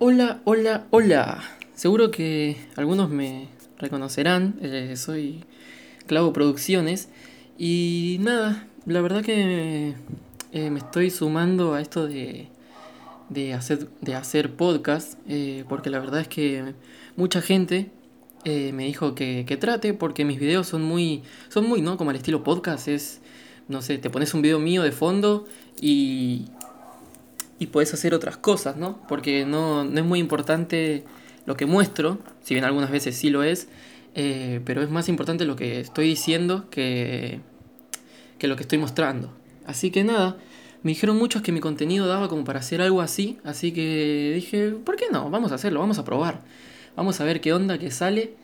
Hola, hola, hola. Seguro que algunos me reconocerán. eh, soy Clavo Producciones. Y nada, la verdad que eh, me estoy sumando a esto de, de hacer, de hacer podcast. eh, porque la verdad es que mucha gente me dijo que, que trate. Porque mis videos son muy, son muy, ¿no? Como al estilo podcast. Es, no sé, te pones un video mío de fondo y, y puedes hacer otras cosas, ¿no? Porque no, no es muy importante lo que muestro, si bien algunas veces sí lo es, eh, pero es más importante lo que estoy diciendo que, que lo que estoy mostrando. Así que nada, me dijeron muchos que mi contenido daba como para hacer algo así, así que dije, ¿por qué no? Vamos a hacerlo, vamos a probar. Vamos a ver qué onda, qué sale.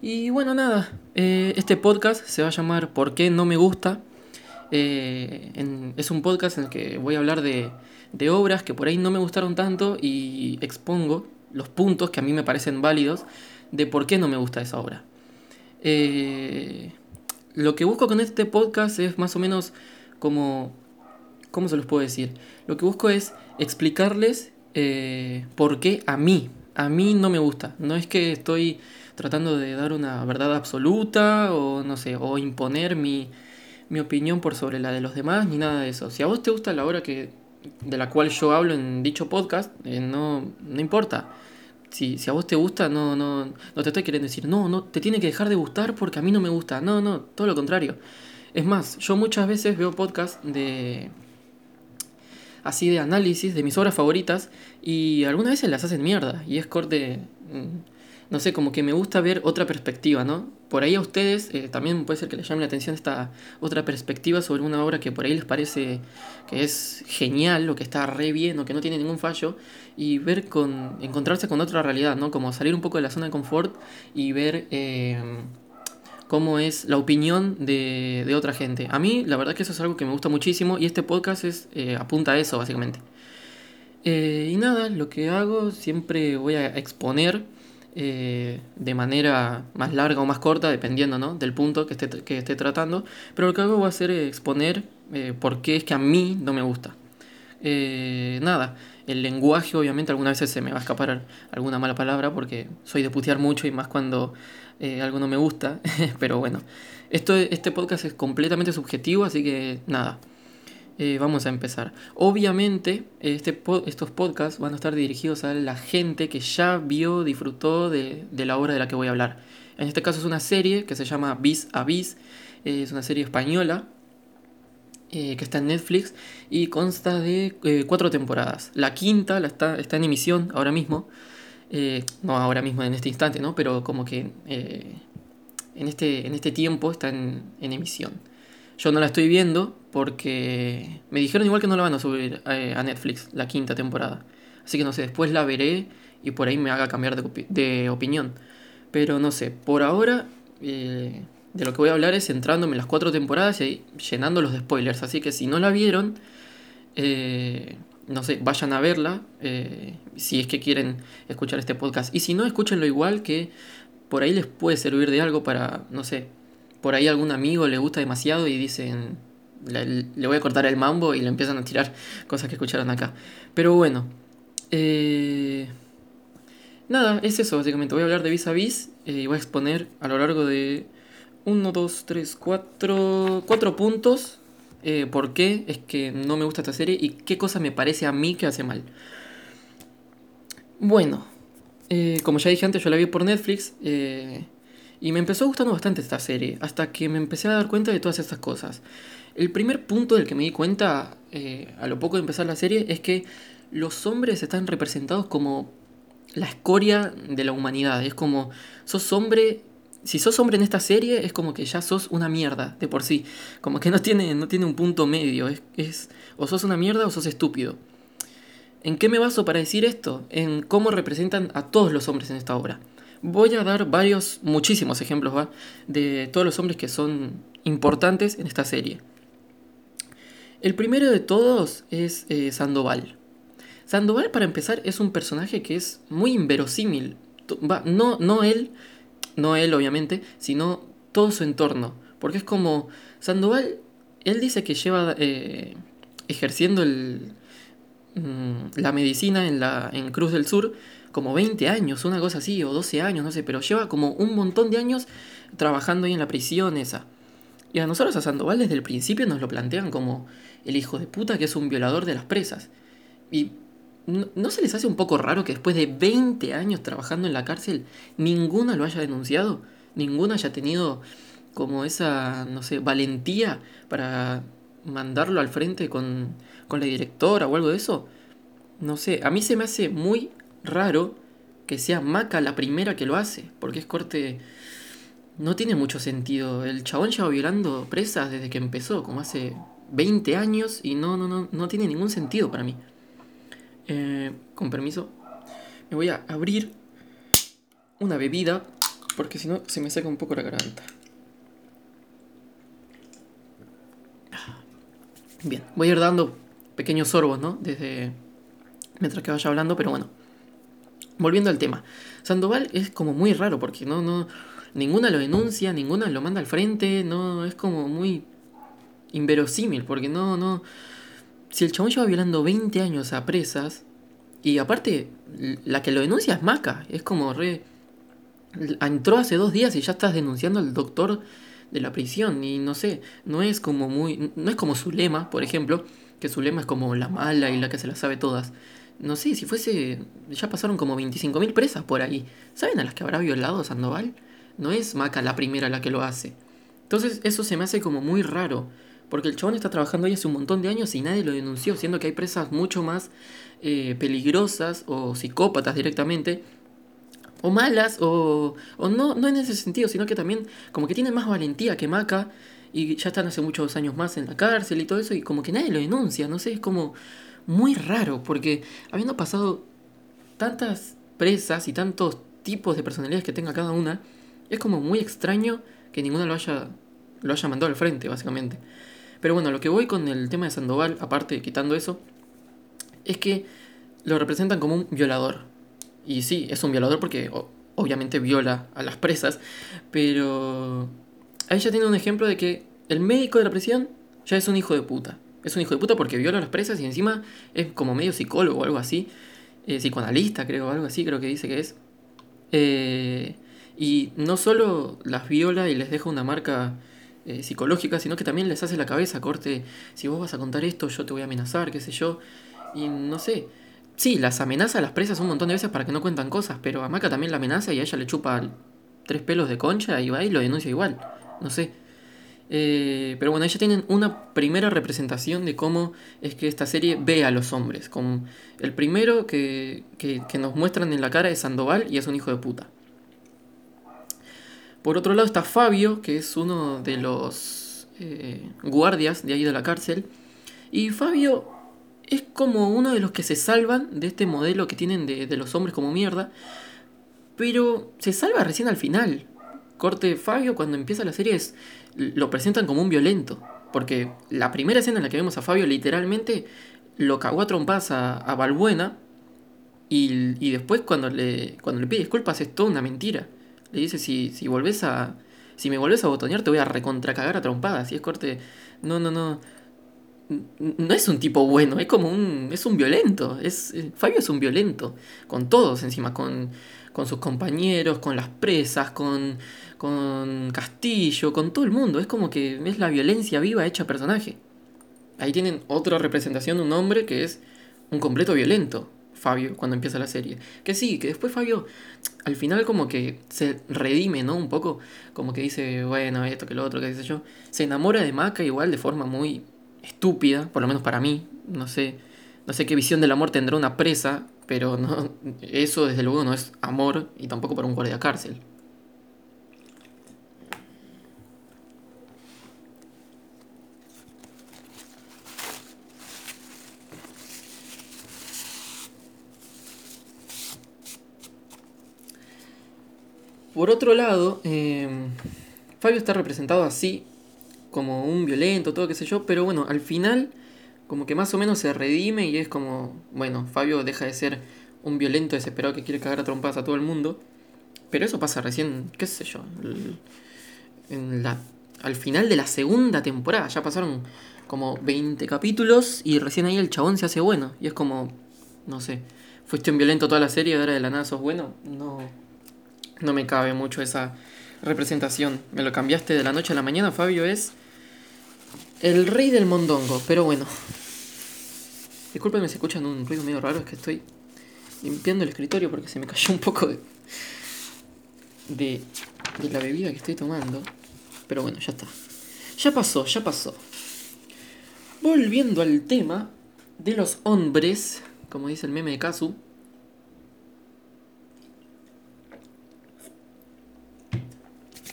Y bueno, nada, eh, este podcast se va a llamar ¿Por qué no me gusta? Eh, es un podcast en el que voy a hablar de, de obras que por ahí no me gustaron tanto y expongo los puntos que a mí me parecen válidos de por qué no me gusta esa obra. Eh, lo que busco con este podcast es más o menos como... ¿Cómo se los puedo decir? Lo que busco es explicarles eh, por qué a mí, a mí no me gusta. No es que estoy tratando de dar una verdad absoluta o no sé, o imponer mi, mi opinión por sobre la de los demás, ni nada de eso. Si a vos te gusta la obra que, de la cual yo hablo en dicho podcast, eh, no, no importa. Si, si a vos te gusta, no, no, no te estoy queriendo decir, no, no, te tiene que dejar de gustar porque a mí no me gusta. No, no, todo lo contrario. Es más, yo muchas veces veo podcasts de así de análisis de mis obras favoritas y algunas veces las hacen mierda y es corte mm, no sé como que me gusta ver otra perspectiva no por ahí a ustedes eh, también puede ser que les llame la atención esta otra perspectiva sobre una obra que por ahí les parece que es genial o que está re bien o que no tiene ningún fallo y ver con encontrarse con otra realidad no como salir un poco de la zona de confort y ver eh, cómo es la opinión de, de otra gente. A mí, la verdad que eso es algo que me gusta muchísimo y este podcast es, eh, apunta a eso, básicamente. Y nada, lo que hago, siempre voy a exponer eh, de manera más larga o más corta, dependiendo ¿no? del punto que esté, que esté tratando, pero lo que hago va a ser exponer eh, por qué es que a mí no me gusta. Eh, nada, el lenguaje obviamente algunas veces se me va a escapar alguna mala palabra porque soy de putear mucho y más cuando eh, algo no me gusta, pero bueno, esto, este podcast es completamente subjetivo, así que nada, eh, vamos a empezar. Obviamente este, estos podcasts van a estar dirigidos a la gente que ya vio, disfrutó de, la obra de la que voy a hablar. En este caso es una serie que se llama Bis a Bis, eh, es una serie española eh, que está en Netflix y consta de cuatro temporadas. La quinta está, en emisión ahora mismo. No ahora mismo en este instante, ¿no? Pero como que en, este, en este tiempo está en emisión. Yo no la estoy viendo porque me dijeron igual que no la van a subir eh, a Netflix, la quinta temporada. Así que no sé, después la veré y por ahí me haga cambiar de, de opinión. Pero no sé, por ahora eh, de lo que voy a hablar es centrándome en las cuatro temporadas y llenándolos de spoilers. Así que si no la vieron, eh, no sé, vayan a verla si es que quieren escuchar este podcast. Y si no, escúchenlo igual que por ahí les puede servir de algo para, no sé, por ahí algún amigo le gusta demasiado y dicen, le, voy a cortar el mambo y le empiezan a tirar cosas que escucharon acá. Pero bueno, eh, nada, es eso básicamente. Voy a hablar de vis a vis eh, y voy a exponer a lo largo de 1, 2, 3, 4, 4 puntos eh, por qué es que no me gusta esta serie y qué cosa me parece a mí que hace mal. Bueno, eh, como ya dije antes, yo la vi por Netflix eh, y me empezó gustando bastante esta serie, hasta que me empecé a dar cuenta de todas estas cosas. El primer punto del que me di cuenta eh, a lo poco de empezar la serie es que los hombres están representados como la escoria de la humanidad. Es como, sos hombre, si sos hombre en esta serie es como que ya sos una mierda de por sí. Como que no tiene, no tiene un punto medio. Es, es o sos una mierda o sos estúpido. ¿En qué me baso para decir esto? En cómo representan a todos los hombres en esta obra. Voy a dar varios, muchísimos ejemplos, ¿va? De todos los hombres que son importantes en esta serie. El primero de todos es eh, Sandoval. Sandoval, para empezar, es un personaje que es muy inverosímil. No, no él, no él obviamente, sino todo su entorno. Porque es como, Sandoval, él dice que lleva eh, ejerciendo el, mm, la medicina en, la, en Cruz del Sur como 20 años, una cosa así, o 12 años, no sé, pero lleva como un montón de años trabajando ahí en la prisión esa. Y a nosotros a Sandoval desde el principio nos lo plantean como el hijo de puta que es un violador de las presas. Y ¿no, se les hace un poco raro que después de 20 años trabajando en la cárcel ninguna lo haya denunciado? Ninguna haya tenido como esa, no sé, valentía para mandarlo al frente con, con la directora o algo de eso. No sé, a mí se me hace muy raro que sea Maca la primera que lo hace, porque es corte... No tiene mucho sentido. El chabón lleva violando presas desde que empezó, como hace 20 años, y no, no, no, no tiene ningún sentido para mí. Eh, con permiso, me voy a abrir una bebida, porque si no se me seca un poco la garganta. Bien, voy a ir dando pequeños sorbos, ¿no? Desde... Mientras que vaya hablando, pero bueno volviendo al tema. Sandoval es como muy raro porque no, no, ninguna lo denuncia, ninguna lo manda al frente, no, es como muy inverosímil porque no, no. Si el chabón lleva violando 20 años a presas y aparte la que lo denuncia es Maca, es como re. Entró hace dos días y ya estás denunciando al doctor de la prisión y no sé, no es como muy. No es como su lema, por ejemplo, que su lema es como la mala y la que se la sabe todas no sé, si fuese. Ya pasaron como 25.000 presas por ahí. ¿Saben a las que habrá violado Sandoval? No es Maca la primera la que lo hace. Entonces, eso se me hace como muy raro. Porque el chabón está trabajando ahí hace un montón de años y nadie lo denunció, siendo que hay presas mucho más eh, peligrosas o psicópatas directamente. O malas, o, o no, no en ese sentido, sino que también como que tienen más valentía que Maca y ya están hace muchos años más en la cárcel y todo eso y como que nadie lo denuncia, no sé, es como muy raro, porque habiendo pasado tantas presas y tantos tipos de personalidades que tenga cada una, es como muy extraño que ninguna lo haya, lo haya mandado al frente, básicamente. Pero bueno, lo que voy con el tema de Sandoval, aparte quitando eso, es que lo representan como un violador. Y sí, es un violador porque obviamente viola a las presas, pero ahí ya tiene un ejemplo de que el médico de la prisión ya es un hijo de puta es un hijo de puta porque viola a las presas y encima es como medio psicólogo o algo así. Eh, psicoanalista, creo, algo así, creo que dice que es. Eh, y no solo las viola y les deja una marca eh, psicológica, sino que también les hace la cabeza, corte, si vos vas a contar esto, yo te voy a amenazar, qué sé yo. Y no sé. Sí, las amenaza a las presas un montón de veces para que no cuentan cosas, pero a Maca también la amenaza y a ella le chupa tres pelos de concha y va y lo denuncia igual. No sé. Eh, pero bueno, ya tienen una primera representación de cómo es que esta serie ve a los hombres. Como el primero que, nos muestran en la cara es Sandoval y es un hijo de puta. Por otro lado está Fabio, que es uno de los eh, guardias de ahí de la cárcel. Y Fabio es como uno de los que se salvan de este modelo que tienen de, de los hombres como mierda. Pero se salva recién al final. Corte Fabio cuando empieza la serie es lo presentan como un violento. Porque la primera escena en la que vemos a Fabio literalmente lo cagó a trompadas a, a Balbuena. Y, después cuando le, cuando le pide disculpas es toda una mentira. Le dice, si, si volvés a... Si me volvés a botonear te voy a recontracagar a trompadas. Y es corte... No, no, no. No es un tipo bueno, es como un... Es un violento. Es, Fabio es un violento. Con todos encima. Con, con sus compañeros, con las presas, con con Castillo, con todo el mundo. Es como que es la violencia viva hecha personaje. Ahí tienen otra representación de un hombre que es un completo violento, Fabio, cuando empieza la serie. Que sí, que después Fabio al final como que se redime, ¿no? Un poco, como que dice, bueno, esto, que lo otro, que dice yo. Se enamora de Maca igual de forma muy estúpida, por lo menos para mí. No sé, no sé qué visión del amor tendrá una presa, pero no, eso desde luego no es amor y tampoco para un guardia cárcel. Por otro lado, em, Fabio está representado así, como un violento, todo qué sé yo, pero bueno, al final como que más o menos se redime y es como, bueno, Fabio deja de ser un violento desesperado que quiere cagar a trompadas a todo el mundo, pero eso pasa recién, qué sé yo, en la al final de la segunda temporada. Ya pasaron como 20 capítulos y recién ahí el chabón se hace bueno. Y es como, no sé, fuiste un violento toda la serie y ahora de la nada sos bueno. No, no me cabe mucho esa representación. Me lo cambiaste de la noche a la mañana, Fabio es el rey del mondongo. Pero bueno, discúlpenme si escuchan un ruido medio raro, es que estoy limpiando el escritorio porque se me cayó un poco de, de, de la bebida que estoy tomando. Pero bueno, ya está. Ya pasó, ya pasó. Volviendo al tema de los hombres, como dice el meme de Kazu.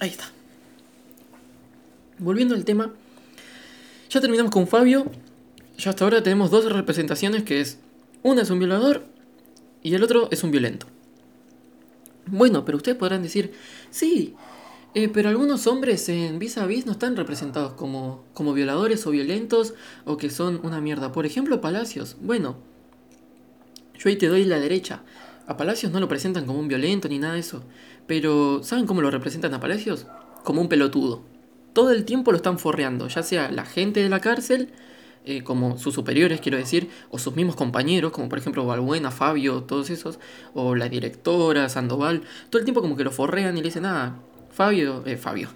Ahí está. Volviendo al tema, ya terminamos con Fabio. Ya hasta ahora tenemos dos representaciones que es una es un violador y el otro es un violento. Bueno, pero ustedes podrán decir, sí, eh, pero algunos hombres en vis a vis no están representados como, como violadores o violentos o que son una mierda. Por ejemplo, Palacios. Bueno, yo ahí te doy la derecha. A Palacios no lo presentan como un violento ni nada de eso. Pero, ¿saben cómo lo representan a Palacios? Como un pelotudo. Todo el tiempo lo están forreando, ya sea la gente de la cárcel, eh, como sus superiores, quiero decir, o sus mismos compañeros, como por ejemplo Balbuena, Fabio, todos esos, o la directora, Sandoval. Todo el tiempo como que lo forrean y le dicen, ah, Fabio, eh, Fabio.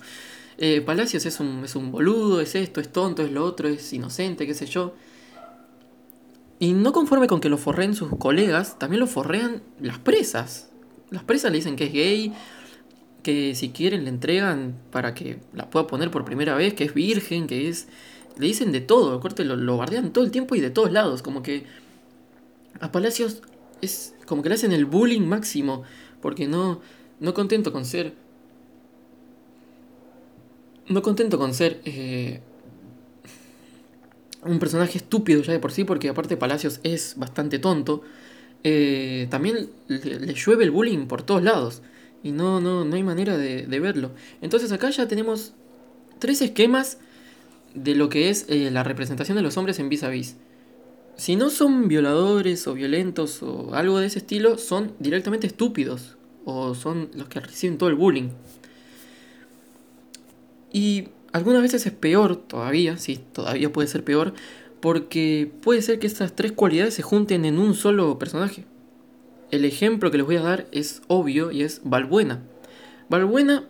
Eh, Palacios es un, es un boludo, es esto, es tonto, es lo otro, es inocente, qué sé yo. Y no conforme con que lo forreen sus colegas, también lo forrean las presas. Las presas le dicen que es gay, que si quieren le entregan para que la pueda poner por primera vez, que es virgen, que es... Le dicen de todo, corte lo, lo bardean todo el tiempo y de todos lados, como que a Palacios es como que le hacen el bullying máximo, porque no, no contento con ser no contento con ser eh, un personaje estúpido ya de por sí, porque aparte Palacios es bastante tonto, eh, también le, llueve el bullying por todos lados. Y no, no, no hay manera de, verlo. Entonces acá ya tenemos tres esquemas de lo que es eh, la representación de los hombres en vis a vis. Si no son violadores o violentos o algo de ese estilo, son directamente estúpidos. O son los que reciben todo el bullying. Y algunas veces es peor todavía, sí, todavía puede ser peor, porque puede ser que estas tres cualidades se junten en un solo personaje. El ejemplo que les voy a dar es obvio y es Valbuena. Valbuena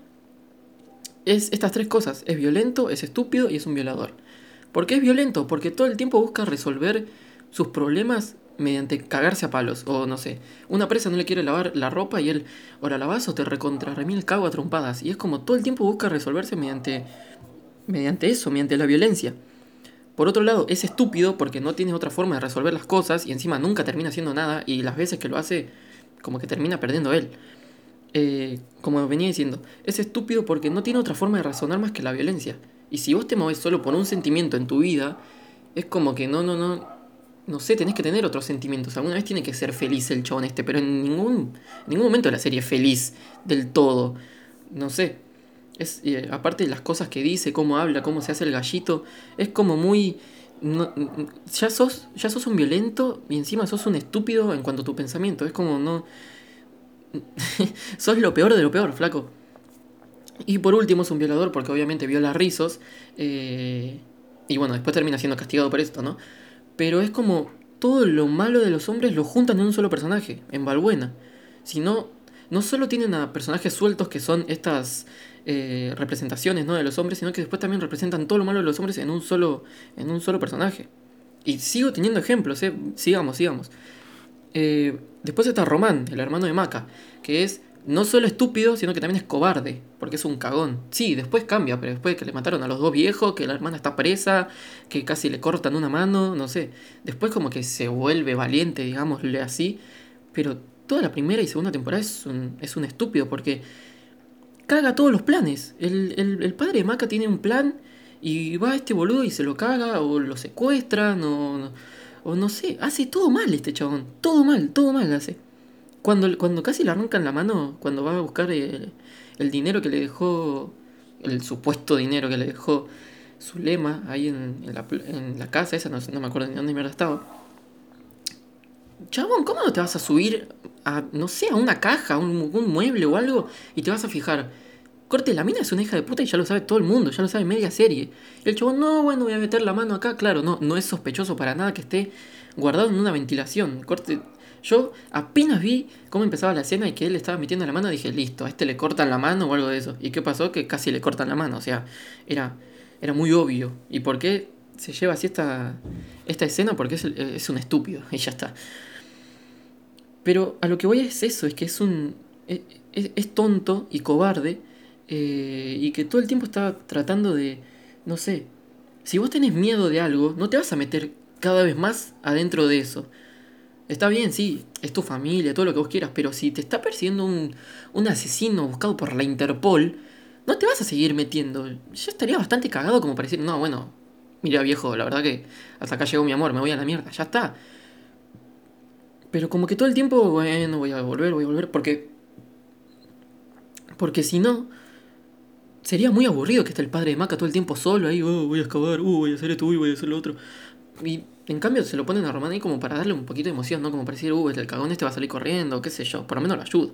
es estas tres cosas, es violento, es estúpido y es un violador. ¿Por qué es violento? Porque todo el tiempo busca resolver sus problemas mediante cagarse a palos. O no sé, una presa no le quiere lavar la ropa y él, o la lavas o te recontra remil cago a trompadas. Y es como todo el tiempo busca resolverse mediante, mediante eso, mediante la violencia. Por otro lado, es estúpido porque no tiene otra forma de resolver las cosas y encima nunca termina haciendo nada y las veces que lo hace, como que termina perdiendo él. Eh, como venía diciendo, es estúpido porque no tiene otra forma de razonar más que la violencia. Y si vos te moves solo por un sentimiento en tu vida, es como que no, no, no, no sé, tenés que tener otros sentimientos. Alguna vez tiene que ser feliz el chabón este, pero en ningún, en ningún momento de la serie feliz del todo. No sé. Es, eh, aparte de las cosas que dice, cómo habla, cómo se hace el gallito, es como muy... ya, sos, ya sos un violento y encima sos un estúpido en cuanto a tu pensamiento. Es como no... sos lo peor de lo peor, flaco. Y por último es un violador porque obviamente viola rizos. Eh, y bueno, después termina siendo castigado por esto, ¿no? Pero es como todo lo malo de los hombres lo juntan en un solo personaje, en Valbuena. Si no, no solo tienen a personajes sueltos que son estas eh, representaciones ¿no? de los hombres, sino que después también representan todo lo malo de los hombres en un solo, en un solo personaje. Y sigo teniendo ejemplos, ¿eh? sigamos, sigamos. Eh, después está Román, el hermano de Maca, que es no solo estúpido, sino que también es cobarde, porque es un cagón. Sí, después cambia, pero después que le mataron a los dos viejos, que la hermana está presa, que casi le cortan una mano, no sé. Después como que se vuelve valiente, digámosle así, pero toda la primera y segunda temporada es un, es un estúpido, porque caga todos los planes. El, el, padre de Maca tiene un plan y va a este boludo y se lo caga, o lo secuestran, o, o no sé, hace todo mal este chabón, todo mal, todo mal hace. Cuando, cuando casi le arrancan la mano, cuando va a buscar el, dinero que le dejó, el supuesto dinero que le dejó su lema ahí en, la, casa esa, no, no me acuerdo ni dónde mierda estaba. Chabón, ¿cómo no te vas a subir a, no sé, a una caja, un, un mueble o algo y te vas a fijar? Corte, la mina es una hija de puta y ya lo sabe todo el mundo, ya lo sabe media serie. Y el chabón, no, bueno, voy a meter la mano acá. Claro, no, no es sospechoso para nada que esté guardado en una ventilación. Corte, yo apenas vi cómo empezaba la escena y que él estaba metiendo la mano, dije, listo, a este le cortan la mano o algo de eso. ¿Y qué pasó? Que casi le cortan la mano, o sea, era, era muy obvio. ¿Y por qué se lleva así esta, esta escena? Porque es, es un estúpido y ya está. Pero a lo que voy es eso, es que es un... es, tonto y cobarde eh, y que todo el tiempo está tratando de... no sé. Si vos tenés miedo de algo, no te vas a meter cada vez más adentro de eso. Está bien, sí, es tu familia, todo lo que vos quieras, pero si te está persiguiendo un, un asesino buscado por la Interpol, no te vas a seguir metiendo. Yo estaría bastante cagado como para decir, no, bueno, mira viejo, la verdad que hasta acá llegó mi amor, me voy a la mierda, ya está. Pero como que todo el tiempo, bueno, voy a volver, voy a volver, porque... Porque si no, sería muy aburrido que esté el padre de Maca todo el tiempo solo ahí, oh, voy a excavar, uh, voy a hacer esto, uy, voy a hacer lo otro. Y en cambio se lo ponen a Román ahí como para darle un poquito de emoción, ¿no? Como para decir, uh, el cagón este va a salir corriendo, qué sé yo, por lo menos lo ayuda.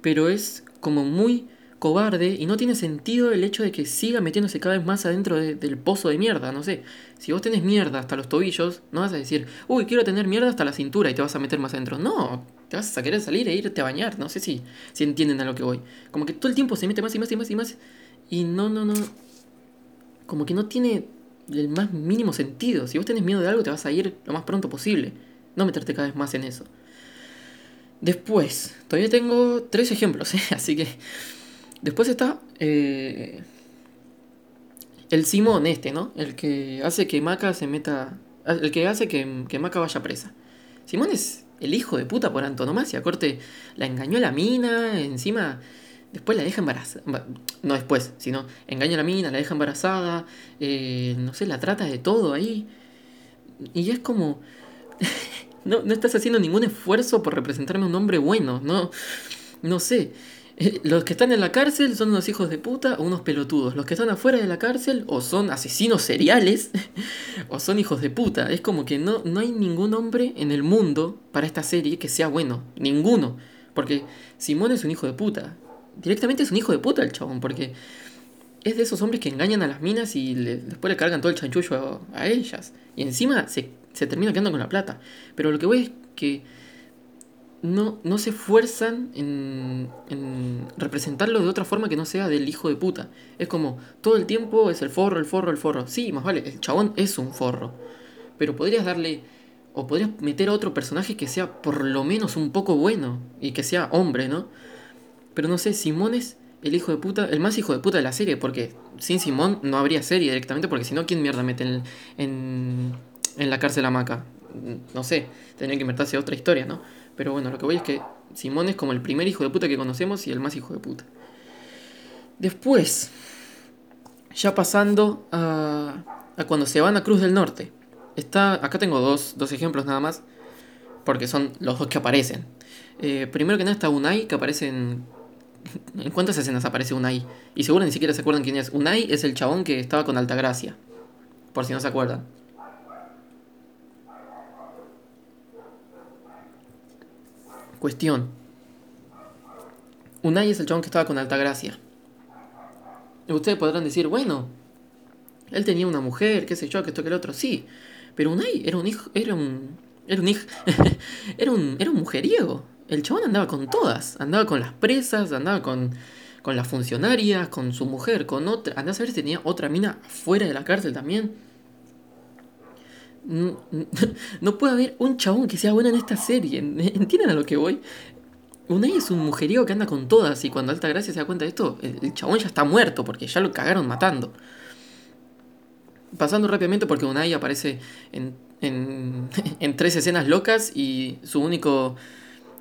Pero es como muy cobarde y no tiene sentido el hecho de que siga metiéndose cada vez más adentro del pozo de mierda, no sé. Si vos tenés mierda hasta los tobillos, no vas a decir, uy, quiero tener mierda hasta la cintura y te vas a meter más adentro. No, te vas a querer salir e irte a bañar, no sé si, si entienden a lo que voy. Como que todo el tiempo se mete más y más y más y más y no, no, no. Como que no tiene el más mínimo sentido. Si vos tenés miedo de algo, te vas a ir lo más pronto posible. No meterte cada vez más en eso. Después, todavía tengo tres ejemplos, ¿eh? así que... Después está eh, el Simón este, ¿no? El que hace que Maca se meta... El que hace que, que Maca vaya presa. Simón es el hijo de puta por antonomasia. Corte, la engañó a la mina, encima Después la deja embarazada. No después, sino engaña a la mina, la deja embarazada. Eh, no sé, la trata de todo ahí. Y es como. no, no estás haciendo ningún esfuerzo por representarme un hombre bueno. No, no sé. Eh, los que están en la cárcel son unos hijos de puta o unos pelotudos. Los que están afuera de la cárcel o son asesinos seriales o son hijos de puta. Es como que no, no hay ningún hombre en el mundo para esta serie que sea bueno. Ninguno. Porque Simón es un hijo de puta directamente es un hijo de puta el chabón, porque es de esos hombres que engañan a las minas y después le cargan todo el chanchullo a, ellas. Y encima se, termina quedando con la plata. Pero lo que voy es que no, no se esfuerzan en, en, representarlo de otra forma que no sea del hijo de puta. Es como todo el tiempo es el forro, el forro, el forro. Sí, más vale, el chabón es un forro. Pero podrías darle o podrías meter a otro personaje que sea por lo menos un poco bueno y que sea hombre, ¿no? Pero no sé, Simón es el hijo de puta, el más hijo de puta de la serie, porque sin Simón no habría serie directamente, porque si no, ¿quién mierda mete en, en, en la cárcel a Maca? No sé, tendría que inventarse otra historia, ¿no? Pero bueno, lo que voy es que Simón es como el primer hijo de puta que conocemos y el más hijo de puta. Después, ya pasando a, a cuando se van a Cruz del Norte. Está, acá tengo dos, dos ejemplos nada más, porque son los dos que aparecen. Eh, primero que nada está Unai, que aparece en ¿En cuántas escenas aparece Unai? Y seguro ni siquiera se acuerdan quién es. Unai es el chabón que estaba con Altagracia. Por si no se acuerdan. Cuestión. Unai es el chabón que estaba con Altagracia. Y ustedes podrán decir, bueno, él tenía una mujer, qué sé yo, que esto que el otro. Sí, pero Unai era un hijo, era un, era un hijo, era un, era un mujeriego. El chabón andaba con todas. Andaba con las presas, andaba con, con las funcionarias, con su mujer, con otra. Andaba a ver si tenía otra mina fuera de la cárcel también. No, puede haber un chabón que sea bueno en esta serie. ¿Entienden a lo que voy? Unai es un mujeriego que anda con todas y cuando Alta Gracia se da cuenta de esto, el, chabón ya está muerto porque ya lo cagaron matando. Pasando rápidamente porque Unai aparece en, en, en tres escenas locas y su único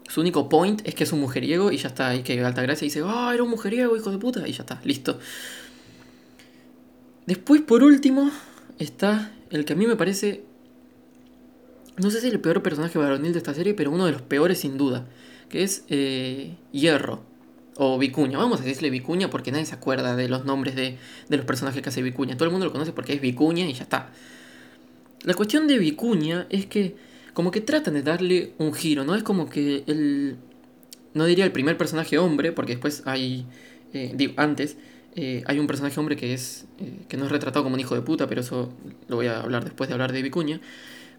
su único point es que es un mujeriego y ya está. Y que Altagracia dice, ah, era un mujeriego, hijo de puta. Y ya está, listo. Después, por último, está el que a mí me parece. No sé si es el peor personaje varonil de esta serie, pero uno de los peores sin duda. Que es eh, Hierro. O Vicuña. Vamos a decirle Vicuña porque nadie se acuerda de los nombres de, de los personajes que hace Vicuña. Todo el mundo lo conoce porque es Vicuña y ya está. La cuestión de Vicuña es que como que tratan de darle un giro, ¿no? Es como que el... No diría el primer personaje hombre, porque después hay eh, digo, antes, eh, hay un personaje hombre que es que no es retratado como un hijo de puta, pero eso lo voy a hablar después de hablar de Vicuña.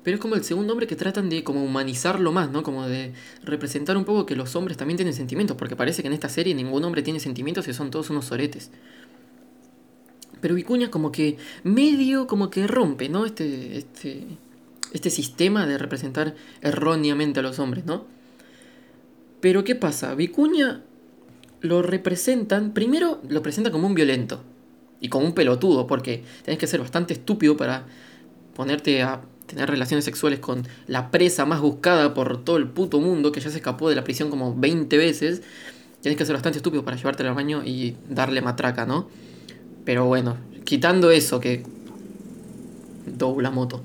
Pero es como el segundo hombre que tratan de como humanizarlo más, ¿no? Como de representar un poco que los hombres también tienen sentimientos, porque parece que en esta serie ningún hombre tiene sentimientos y son todos unos soretes. Pero Vicuña como que medio como que rompe, ¿no? Este, este, este sistema de representar erróneamente a los hombres, ¿no? Pero ¿qué pasa? Vicuña lo representan, primero lo presenta como un violento y como un pelotudo, porque tenés que ser bastante estúpido para ponerte a tener relaciones sexuales con la presa más buscada por todo el puto mundo, que ya se escapó de la prisión como 20 veces. Tienes que ser bastante estúpido para llevártela al baño y darle matraca, ¿no? Pero bueno, quitando eso que... Dobla moto.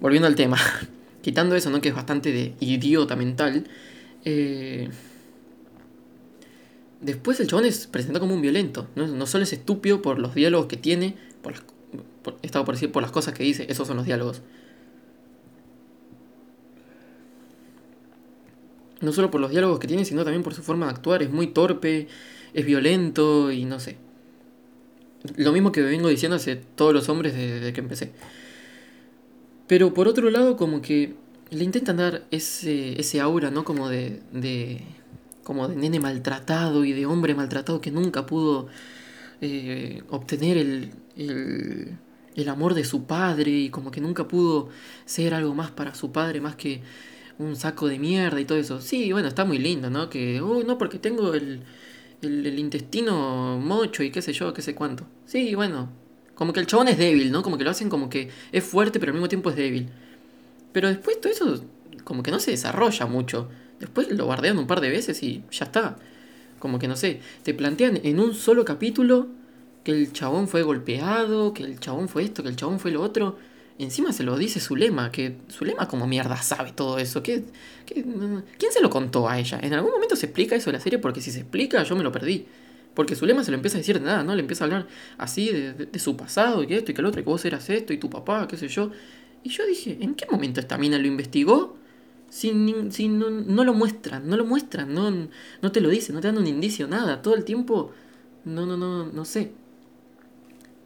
Volviendo al tema. quitando eso, ¿no? Que es bastante de idiota mental. Eh... Después el chabón es presentado como un violento. ¿no? no solo es estúpido por los diálogos que tiene, por las, por, estado por decir por las cosas que dice, esos son los diálogos. No solo por los diálogos que tiene, sino también por su forma de actuar. Es muy torpe, es violento y no sé. Lo mismo que vengo diciendo hace todos los hombres desde que empecé. Pero por otro lado, como que le intentan dar ese, ese aura, ¿no? Como de, de. como de nene maltratado y de hombre maltratado que nunca pudo eh, obtener el, el, el amor de su padre y como que nunca pudo ser algo más para su padre más que un saco de mierda y todo eso. Sí, bueno, está muy lindo, ¿no? Que, uy, no, porque tengo el, el, intestino mocho y qué sé yo, qué sé cuánto. Sí, bueno, como que el chabón es débil, ¿no? Como que lo hacen como que es fuerte pero al mismo tiempo es débil. Pero después todo eso como que no se desarrolla mucho. Después lo bardean un par de veces y ya está. Como que no sé, te plantean en un solo capítulo que el chabón fue golpeado, que el chabón fue esto, que el chabón fue lo otro encima se lo dice Zulema, que Zulema como mierda sabe todo eso. ¿Qué, quién se lo contó a ella? ¿En algún momento se explica eso de la serie? Porque si se explica yo me lo perdí. Porque Zulema se lo empieza a decir de nada, ¿no? Le empieza a hablar así de, su pasado y que esto y que el otro, y que vos eras esto y tu papá, qué sé yo. Y yo dije, ¿en qué momento esta mina lo investigó? Si, no, no, lo muestran, no lo muestran, no, no te lo dicen, no te dan un indicio, nada. Todo el tiempo, no, no, no, no sé.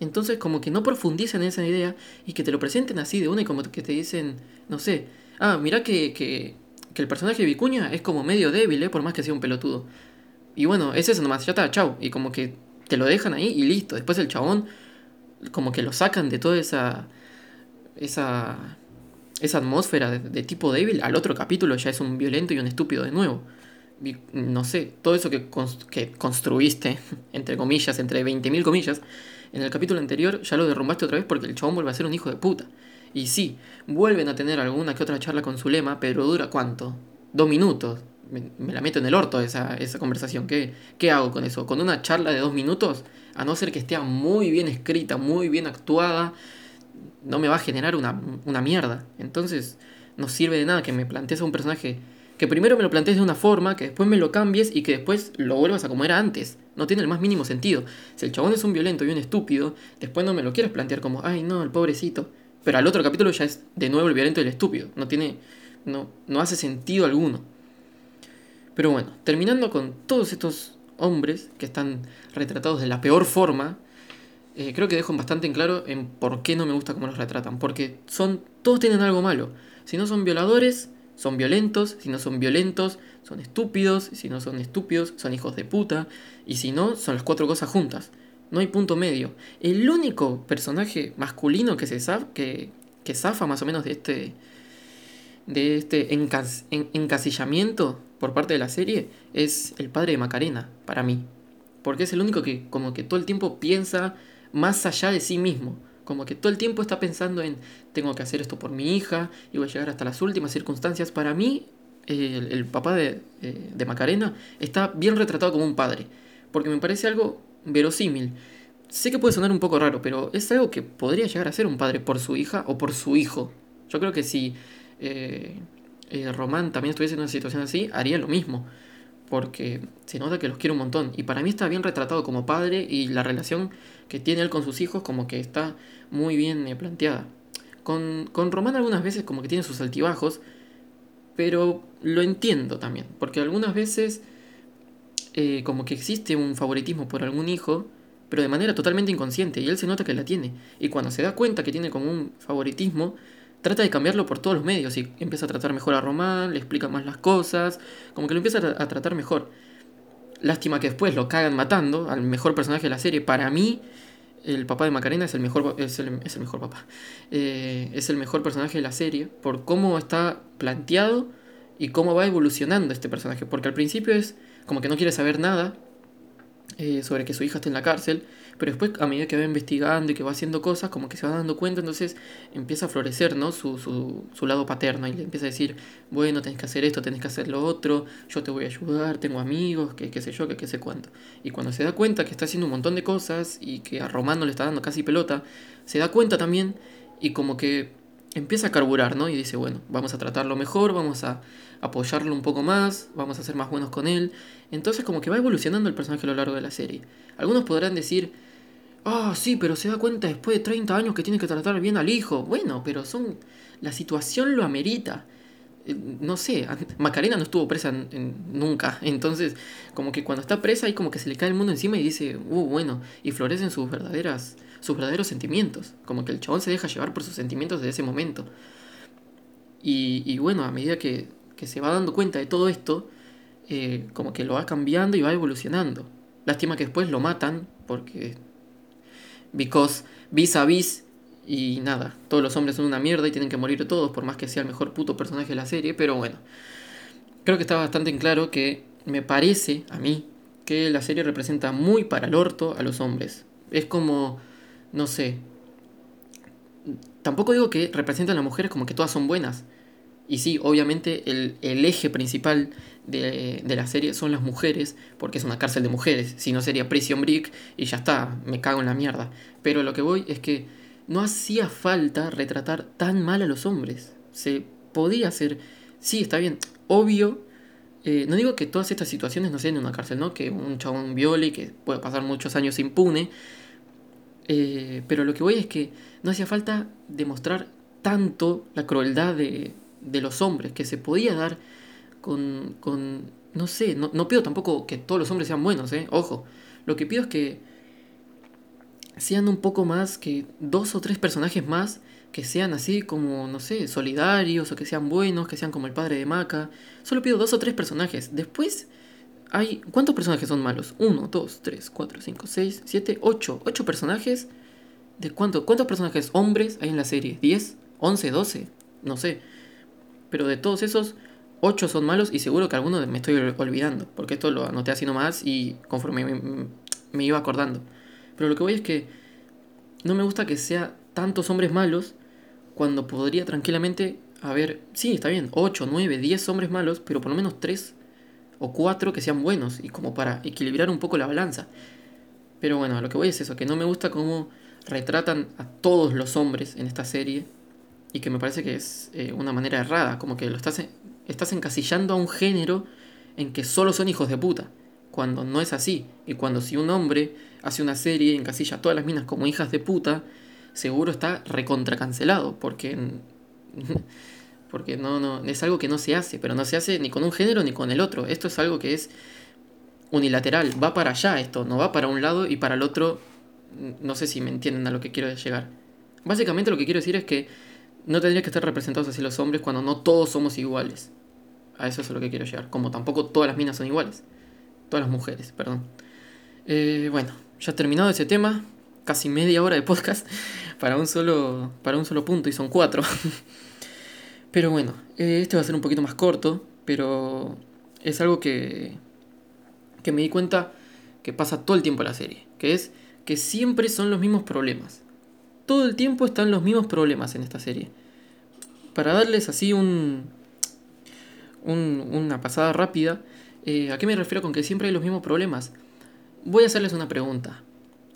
Entonces como que no profundizan en esa idea y que te lo presenten así de una y como que te dicen, no sé, ah, mira que, que, que el personaje de Vicuña es como medio débil, ¿eh? por más que sea un pelotudo. Y bueno, es eso nomás, ya está, chau. Y como que te lo dejan ahí y listo. Después el chabón como que lo sacan de toda esa... esa esa atmósfera de, tipo débil, al otro capítulo ya es un violento y un estúpido de nuevo. no sé, todo eso que, que construiste, entre comillas, entre 20.000 comillas, en el capítulo anterior ya lo derrumbaste otra vez porque el chabón vuelve a ser un hijo de puta. Y sí, vuelven a tener alguna que otra charla con su lema, pero dura cuánto? Dos minutos. Me, la meto en el orto esa, esa conversación. ¿Qué, ¿Qué hago con eso? ¿Con una charla de dos minutos? A no ser que esté muy bien escrita, muy bien actuada, no me va a generar una, una mierda. Entonces, no sirve de nada que me plantees a un personaje que primero me lo plantees de una forma, que después me lo cambies y que después lo vuelvas a como era antes. No tiene el más mínimo sentido. Si el chabón es un violento y un estúpido, después no me lo quieres plantear como, ay no, el pobrecito. Pero al otro capítulo ya es de nuevo el violento y el estúpido. No tiene. No, no hace sentido alguno. Pero bueno, terminando con todos estos hombres que están retratados de la peor forma, eh, creo que dejo bastante en claro en por qué no me gusta cómo los retratan. Porque son. todos tienen algo malo. Si no son violadores, son violentos, si no son violentos, son estúpidos, si no son estúpidos, son hijos de puta, y si no, son las cuatro cosas juntas. No hay punto medio. El único personaje masculino que se zaf, que, que zafa más o menos de este de este encasillamiento por parte de la serie es el padre de Macarena, para mí. Porque es el único que como que todo el tiempo piensa más allá de sí mismo. Como que todo el tiempo está pensando en, tengo que hacer esto por mi hija y voy a llegar hasta las últimas circunstancias. Para mí, el, papá de, eh, de, Macarena está bien retratado como un padre, porque me parece algo verosímil. Sé que puede sonar un poco raro, pero es algo que podría llegar a ser un padre por su hija o por su hijo. Yo creo que si eh, eh, Román también estuviese en una situación así, haría lo mismo porque se nota que los quiere un montón. Y para mí está bien retratado como padre y la relación que tiene él con sus hijos como que está muy bien eh, planteada. Con, con Román algunas veces como que tiene sus altibajos, pero lo entiendo también, porque algunas veces eh, como que existe un favoritismo por algún hijo, pero de manera totalmente inconsciente, y él se nota que la tiene. Y cuando se da cuenta que tiene como un favoritismo, trata de cambiarlo por todos los medios y empieza a tratar mejor a Román, le explica más las cosas, como que lo empieza a, tratar mejor. Lástima que después lo cagan matando al mejor personaje de la serie. Para mí, el papá de Macarena es el mejor, es el, mejor papá. Eh, es el mejor personaje de la serie por cómo está planteado y cómo va evolucionando este personaje. Porque al principio es como que no quiere saber nada eh, sobre que su hija está en la cárcel, pero después a medida que va investigando y que va haciendo cosas, como que se va dando cuenta, entonces empieza a florecer ¿no? su, su, su lado paterno y le empieza a decir, bueno, tenés que hacer esto, tenés que hacer lo otro, yo te voy a ayudar, tengo amigos, que sé yo, que qué sé cuánto. Y cuando se da cuenta que está haciendo un montón de cosas y que a Román no le está dando casi pelota, se da cuenta también y como que empieza a carburar, ¿no? Y dice, bueno, vamos a tratarlo mejor, vamos a apoyarlo un poco más, vamos a ser más buenos con él. Entonces como que va evolucionando el personaje a lo largo de la serie. Algunos podrán decir, ah, sí, pero se da cuenta después de 30 años que tiene que tratar bien al hijo. Bueno, pero son... La situación lo amerita. Eh, no sé, Macarena no estuvo presa nunca. Entonces, como que cuando está presa, ahí como que se le cae el mundo encima y dice, uh, bueno, y florecen sus verdaderas, sus verdaderos sentimientos. Como que el chabón se deja llevar por sus sentimientos de ese momento. Y, y bueno, a medida que que se va dando cuenta de todo esto, eh, como que lo va cambiando y va evolucionando. Lástima que después lo matan, porque. Because vis a vis y nada, todos los hombres son una mierda y tienen que morir todos, por más que sea el mejor puto personaje de la serie, pero bueno. Creo que está bastante en claro que me parece, a mí, que la serie representa muy para el orto a los hombres. Es como, no sé. Tampoco digo que representan a las mujeres como que todas son buenas y sí, obviamente el, eje principal de, la serie son las mujeres, porque es una cárcel de mujeres. Si no sería Prison Break y ya está, me cago en la mierda. Pero lo que voy es que no hacía falta retratar tan mal a los hombres. Se podía hacer, sí, está bien, obvio. Eh, no digo que todas estas situaciones no sean en una cárcel, ¿no? Que un chabón viole y que puede pasar muchos años impune. Eh, pero lo que voy es que no hacía falta demostrar tanto la crueldad de, de los hombres que se podía dar con, con no sé, no, no, pido tampoco que todos los hombres sean buenos, ¿eh? Ojo, lo que pido es que sean un poco más, que dos o tres personajes más que sean así como, no sé, solidarios o que sean buenos, que sean como el padre de Maca. Solo pido dos o tres personajes. Después hay... ¿Cuántos personajes son malos? Uno, dos, tres, cuatro, cinco, seis, siete, ocho. Ocho personajes. ¿De cuánto? ¿Cuántos personajes hombres hay en la serie? ¿Diez? ¿Once? ¿Doce? No sé. Pero de todos esos, 8 son malos y seguro que algunos me estoy olvidando, porque esto lo anoté así nomás y conforme me, iba acordando. Pero lo que voy es que no me gusta que sea tantos hombres malos cuando podría tranquilamente haber, sí, está bien, 8, 9, 10 hombres malos, pero por lo menos 3 o 4 que sean buenos y como para equilibrar un poco la balanza. Pero bueno, lo que voy es eso, que no me gusta cómo retratan a todos los hombres en esta serie y que me parece que es eh, una manera errada, como que lo estás, estás encasillando a un género en que solo son hijos de puta, cuando no es así, y cuando si un hombre hace una serie y encasilla a todas las minas como hijas de puta, seguro está recontracancelado, porque, porque no, no, es algo que no se hace, pero no se hace ni con un género ni con el otro, esto es algo que es unilateral, va para allá esto, no va para un lado y para el otro, no sé si me entienden a lo que quiero llegar. Básicamente lo que quiero decir es que no tendría que estar representados así los hombres cuando no todos somos iguales. A eso es a lo que quiero llegar. Como tampoco todas las minas son iguales. Todas las mujeres, perdón. Eh, bueno, ya terminado ese tema. Casi media hora de podcast para un solo, para un solo punto y son cuatro. pero bueno, eh, este va a ser un poquito más corto, pero es algo que, que me di cuenta que pasa todo el tiempo en la serie. Que es que siempre son los mismos problemas todo el tiempo están los mismos problemas en esta serie. Para darles así un, una pasada rápida, eh, ¿a qué me refiero con que siempre hay los mismos problemas? Voy a hacerles una pregunta.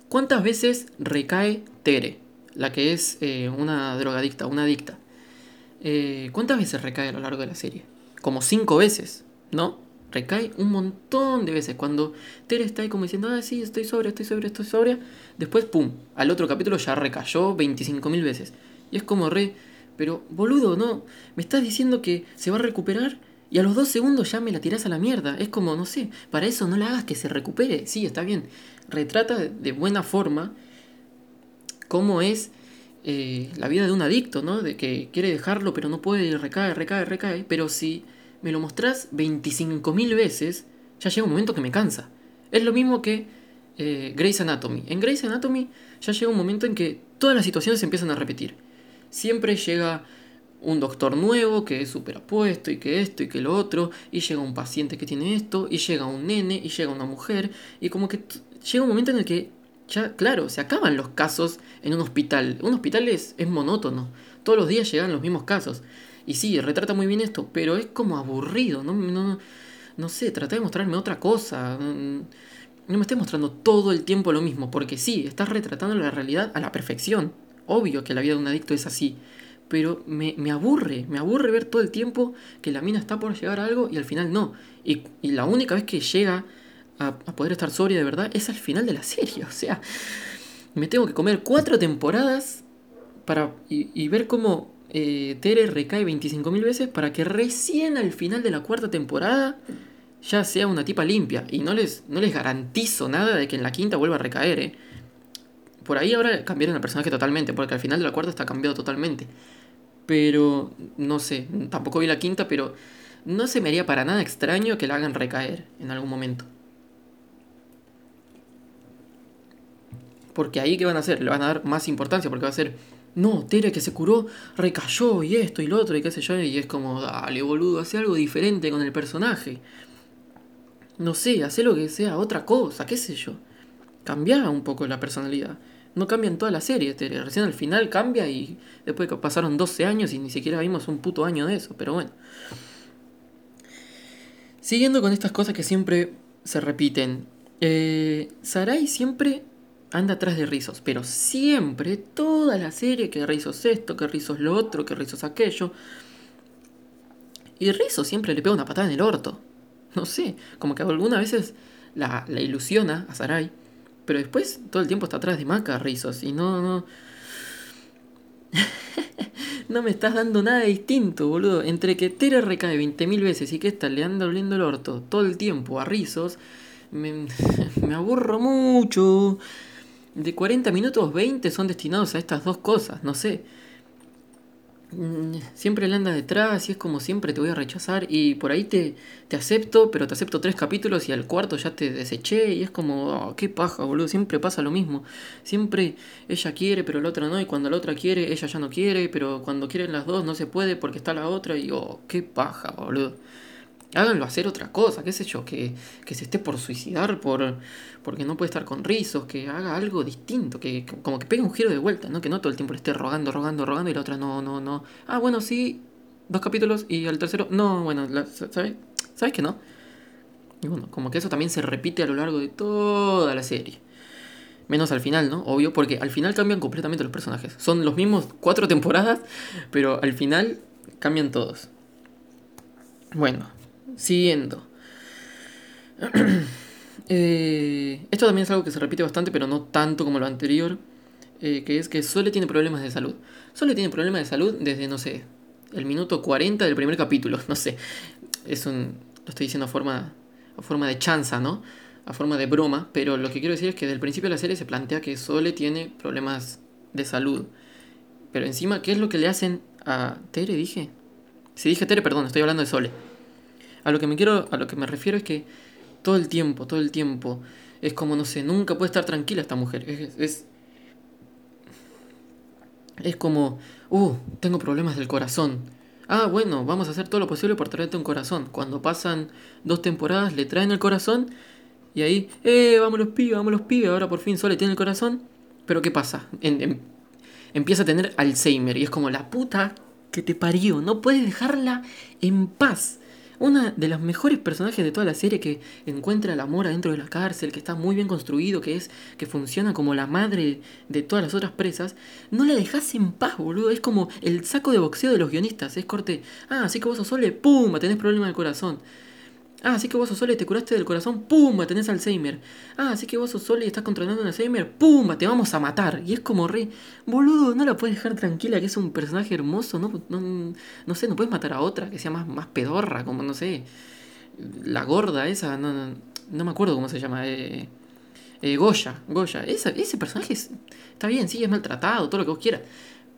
¿Cuántas veces recae Tere, la que es eh, una drogadicta, una adicta? Eh, ¿Cuántas veces recae a lo largo de la serie? Como cinco veces, ¿no? Recae un montón de veces. Cuando Tere está ahí como diciendo, ah, sí, estoy sobria, estoy sobria, estoy sobria. Después, pum, al otro capítulo ya recayó 25.000 veces. Y es como re, pero boludo, no, me estás diciendo que se va a recuperar Y a los dos segundos ya me la tirás a la mierda. Es como, no sé, para eso no la hagas que se recupere. Sí, está bien. Retrata de buena forma cómo es eh, la vida de un adicto, ¿no? De que quiere dejarlo pero no puede, recae, recae, recae. Pero si me lo mostrás 25.000 veces, ya llega un momento que me cansa. Es lo mismo que eh, Grey's Anatomy. En Grey's Anatomy ya llega un momento en que todas las situaciones se empiezan a repetir. Siempre llega un doctor nuevo que es súper apuesto y que esto y que lo otro, y llega un paciente que tiene esto, y llega un nene, y llega una mujer, y como que llega un momento en el que ya, claro, se acaban los casos en un hospital. Un hospital es monótono. Todos los días llegan los mismos casos. Y sí, retrata muy bien esto, pero es como aburrido. No, no, no sé, trata de mostrarme otra cosa. No me estés mostrando todo el tiempo lo mismo, porque sí, estás retratando la realidad a la perfección. Obvio que la vida de un adicto es así. Pero me, me aburre, me aburre ver todo el tiempo que la mina está por llegar a algo y al final no. Y, y la única vez que llega a, poder estar sobria de verdad es al final de la serie. O sea, me tengo que comer cuatro temporadas para, y, ver cómo eh, Tere recae 25.000 veces para que recién al final de la cuarta temporada ya sea una tipa limpia. Y no les, no les garantizo nada de que en la quinta vuelva a recaer. ¿eh? Por ahí ahora cambiaron el personaje totalmente, porque al final de la cuarta está cambiado totalmente. Pero no sé, tampoco vi la quinta, pero no se me haría para nada extraño que la hagan recaer en algún momento. Porque ahí, ¿qué van a hacer? Le van a dar más importancia, porque va a ser, no, Tere que se curó, recayó y esto y lo otro y qué sé yo. Y es como, dale, boludo, hace algo diferente con el personaje. No sé, hace lo que sea otra cosa, qué sé yo. Cambia un poco la personalidad. No cambia en toda la serie, Tere. Recién al final cambia y después que pasaron 12 años y ni siquiera vimos un puto año de eso, pero bueno. Siguiendo con estas cosas que siempre se repiten. Eh, Sarai siempre anda atrás de Rizos, pero siempre, toda la serie, que Rizos esto, que Rizos lo otro, que Rizos aquello. Y Rizos siempre le pega una patada en el orto. No sé, como que algunas veces la, ilusiona a Sarai, pero después todo el tiempo está atrás de Maca Rizos y no, no... no me estás dando nada distinto, boludo. Entre que Tere recae 20.000 veces y que esta le anda oliendo el orto todo el tiempo a Rizos, me, me aburro mucho de 40 minutos, 20 son destinados a estas dos cosas, no sé. Mm, siempre le anda detrás y es como siempre te voy a rechazar y por ahí te, te acepto, pero te acepto tres capítulos y al cuarto ya te deseché y es como, oh, qué paja, boludo, siempre pasa lo mismo. Siempre ella quiere, pero la otra no, y cuando la otra quiere, ella ya no quiere, pero cuando quieren las dos no se puede porque está la otra y, oh, qué paja, boludo háganlo hacer otra cosa, qué sé yo, que, que se esté por suicidar por porque no puede estar con rizos, que haga algo distinto, que, como que pegue un giro de vuelta, ¿no? Que no todo el tiempo le esté rogando, rogando, rogando y la otra no, no, no. Ah, bueno, sí, dos capítulos y al tercero, no, bueno, ¿sabes? ¿Sabes que no? Y bueno, como que eso también se repite a lo largo de toda la serie. Menos al final, ¿no? Obvio, porque al final cambian completamente los personajes. Son los mismos cuatro temporadas, pero al final cambian todos. Bueno, Siguiendo. Eh, esto también es algo que se repite bastante, pero no tanto como lo anterior. Eh, que es que Sole tiene problemas de salud. Sole tiene problemas de salud desde, no sé, el minuto 40 del primer capítulo. No sé. Es un. Lo estoy diciendo a forma, a forma de chanza, ¿no? A forma de broma. Pero lo que quiero decir es que desde el principio de la serie se plantea que Sole tiene problemas de salud. Pero encima, ¿qué es lo que le hacen a Tere? Dije. Si dije Tere, perdón, estoy hablando de Sole. A lo que me quiero, a lo que me refiero es que todo el tiempo, todo el tiempo, es como, no sé, nunca puede estar tranquila esta mujer. Es, es, es como, uh, tengo problemas del corazón. Ah, bueno, vamos a hacer todo lo posible por traerte un corazón. Cuando pasan dos temporadas, le traen el corazón y ahí, eh, vamos los pibes, vamos los pibes. Ahora por fin Sole tiene el corazón. Pero ¿qué pasa? empieza a tener Alzheimer y es como la puta que te parió. No puedes dejarla en paz. Una de los mejores personajes de toda la serie que encuentra el amor adentro de la cárcel, que está muy bien construido, que es que funciona como la madre de todas las otras presas, no la dejas en paz, boludo. Es como el saco de boxeo de los guionistas. Es corte, ah, así que vos sos sole, pum, tenés problema del corazón. Ah, así que vos Sole te curaste del corazón, ¡pumba! Tenés Alzheimer. Ah, así que vos Sole estás controlando un Alzheimer, ¡pumba! Te vamos a matar. Y es como re, boludo, no la puedes dejar tranquila, que es un personaje hermoso, ¿no? No, sé, no puedes matar a otra que sea más, más pedorra, como no sé. La gorda esa, no, no, no me acuerdo cómo se llama. Eh, eh, Goya, Goya. ese personaje está bien, sí, es maltratado, todo lo que vos quieras.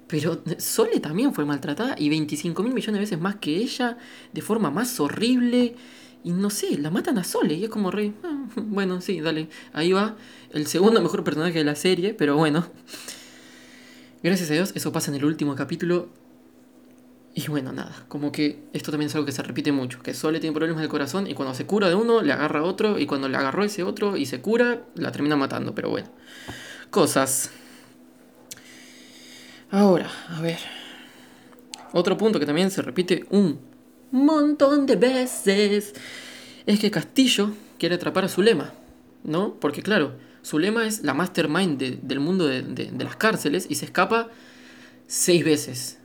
Pero Sole también fue maltratada y 25 mil millones de veces más que ella, de forma más horrible. Y no sé, la matan a Sole y es como re. Ah, bueno, sí, dale. Ahí va el segundo mejor personaje de la serie, pero bueno. Gracias a Dios, eso pasa en el último capítulo. Y bueno, nada, como que esto también es algo que se repite mucho, que Sole tiene problemas del corazón y cuando se cura de uno, le agarra a otro y cuando le agarró ese otro y se cura, la termina matando, pero bueno. Cosas. Ahora, a ver. Otro punto que también se repite un montón de veces es que Castillo quiere atrapar a Zulema, ¿no? Porque claro, Zulema es la mastermind del mundo de, de las cárceles y se escapa seis veces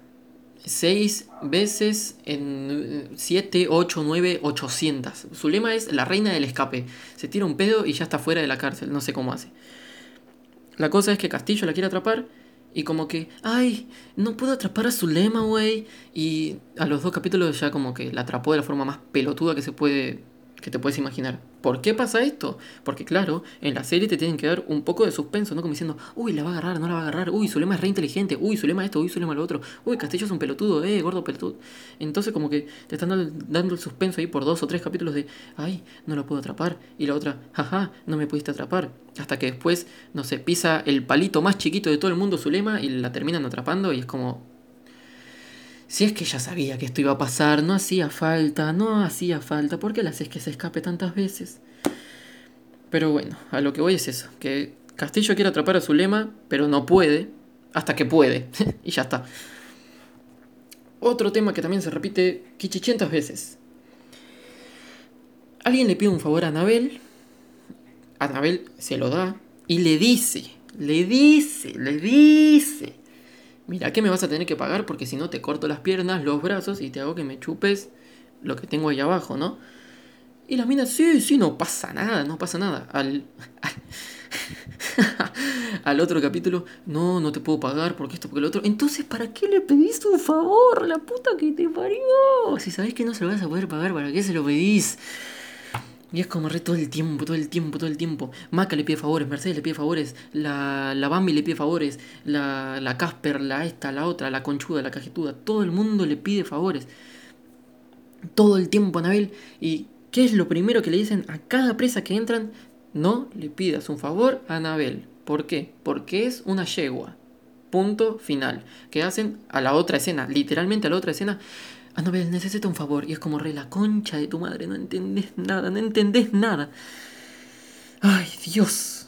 seis veces en 7, 8, 9, 800. Su lema es la reina del escape. Se tira un pedo y ya está fuera de la cárcel. No sé cómo hace. La cosa es que Castillo la quiere atrapar y como que, ay, no puedo atrapar a su lema, güey. Y a los dos capítulos ya como que la atrapó de la forma más pelotuda que se puede que te puedes imaginar. ¿Por qué pasa esto? Porque claro, en la serie te tienen que dar un poco de suspenso, ¿no? Como diciendo, uy, la va a agarrar, no la va a agarrar, uy, su lema es re inteligente, uy, su lema esto, uy, su lema lo otro, uy, Castillo es un pelotudo, eh, gordo pelotudo. Entonces como que te están dando el suspenso ahí por dos o tres capítulos de, ay, no la puedo atrapar. Y la otra, jaja, no me pudiste atrapar. Hasta que después, no sé, pisa el palito más chiquito de todo el mundo su lema y la terminan atrapando y es como, si es que ya sabía que esto iba a pasar, no hacía falta, no hacía falta, ¿por qué le haces que se escape tantas veces? Pero bueno, a lo que voy es eso, que Castillo quiere atrapar a su lema, pero no puede, hasta que puede, y ya está. Otro tema que también se repite quichichentas veces. Alguien le pide un favor a Anabel, Anabel se lo da, y le dice, le dice, le dice, mira ¿qué me vas a tener que pagar porque si no te corto las piernas, los brazos y te hago que me chupes lo que tengo ahí abajo, ¿no? Y la mina, sí, sí, no pasa nada, no pasa nada. Al, al, otro capítulo, no, no te puedo pagar porque esto, porque lo otro. Entonces, ¿para qué le pedís un favor? La puta que te parió. Si sabés que no se lo vas a poder pagar, ¿para qué se lo pedís? Y es como re todo el tiempo, todo el tiempo, todo el tiempo. Maca le pide favores, Mercedes le pide favores, la, la Bambi le pide favores, la, la Casper, la esta, la otra, la conchuda, la cajetuda. Todo el mundo le pide favores. Todo el tiempo, Anabel. ¿Y qué es lo primero que le dicen a cada presa que entran? No le pidas un favor a Anabel. ¿Por qué? Porque es una yegua. Punto final. Que hacen a la otra escena, literalmente a la otra escena. Anabel, necesito un favor. Y es como re la concha de tu madre, no entendés nada, no entendés nada. Ay, Dios.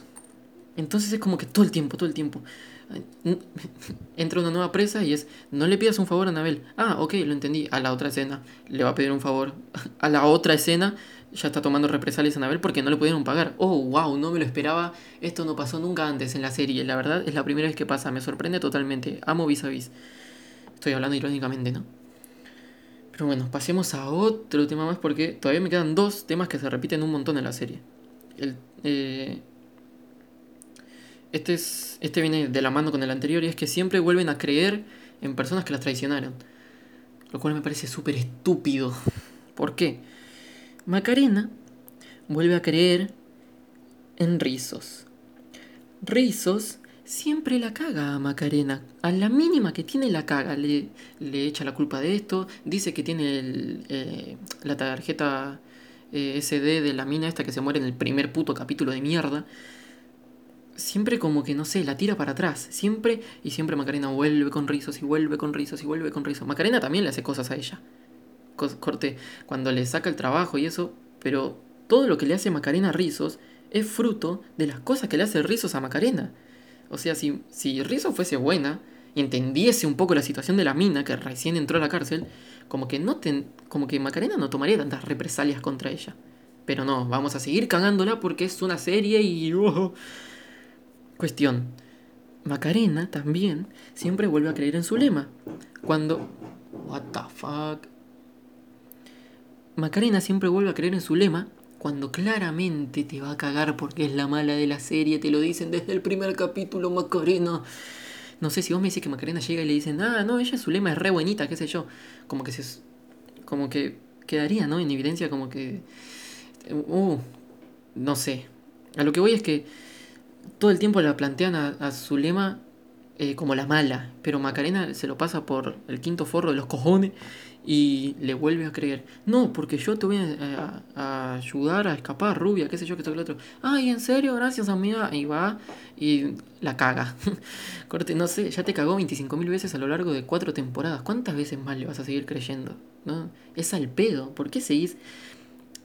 Entonces es como que todo el tiempo, todo el tiempo. Entra una nueva presa y es, no le pidas un favor a Anabel. Ah, ok, lo entendí. A la otra escena le va a pedir un favor. A la otra escena ya está tomando represalias a Anabel porque no le pudieron pagar. Oh, wow, no me lo esperaba. Esto no pasó nunca antes en la serie. La verdad es la primera vez que pasa. Me sorprende totalmente. Amo vis a vis. Estoy hablando irónicamente, ¿no? Pero bueno, pasemos a otro tema más porque todavía me quedan dos temas que se repiten un montón en la serie. Eh, este, es, este viene de la mano con el anterior y es que siempre vuelven a creer en personas que las traicionaron. Lo cual me parece súper estúpido. ¿Por qué? Macarena vuelve a creer en Rizos. Rizos siempre la caga a Macarena. A la mínima que tiene la caga. Le, le echa la culpa de esto. Dice que tiene el, eh, la tarjeta eh, SD de la mina esta que se muere en el primer puto capítulo de mierda. Siempre como que, no sé, la tira para atrás. Siempre y siempre Macarena vuelve con rizos y vuelve con rizos y vuelve con rizos. Macarena también le hace cosas a ella. Corte, cuando le saca el trabajo y eso. Pero todo lo que le hace Macarena a Rizos es fruto de las cosas que le hace Rizos a Macarena. O sea, si, si Rizzo fuese buena y entendiese un poco la situación de la mina que recién entró a la cárcel, como que, no como que Macarena no tomaría tantas represalias contra ella. Pero no, vamos a seguir cagándola porque es una serie y... Oh. Cuestión. Macarena también siempre vuelve a creer en su lema. Cuando... What the fuck. Macarena siempre vuelve a creer en su lema cuando claramente te va a cagar porque es la mala de la serie, te lo dicen desde el primer capítulo, Macarena. No sé si vos me dices que Macarena llega y le dicen, ah, no, ella su lema es re buenita, qué sé yo. Como que se. Como que quedaría, ¿no? En evidencia, como que. Uh, no sé. A lo que voy es que todo el tiempo la plantean a, a su lema eh, como la mala, pero Macarena se lo pasa por el quinto forro de los cojones y le vuelve a creer. No, porque yo te voy a, ayudar a escapar, rubia, qué sé yo, que todo el otro. Ay, ¿en serio? Gracias, amiga. Y va y la caga. Corte, no sé, ya te cagó 25.000 veces a lo largo de cuatro temporadas. ¿Cuántas veces más le vas a seguir creyendo? ¿No? Es al pedo. ¿Por qué seguís?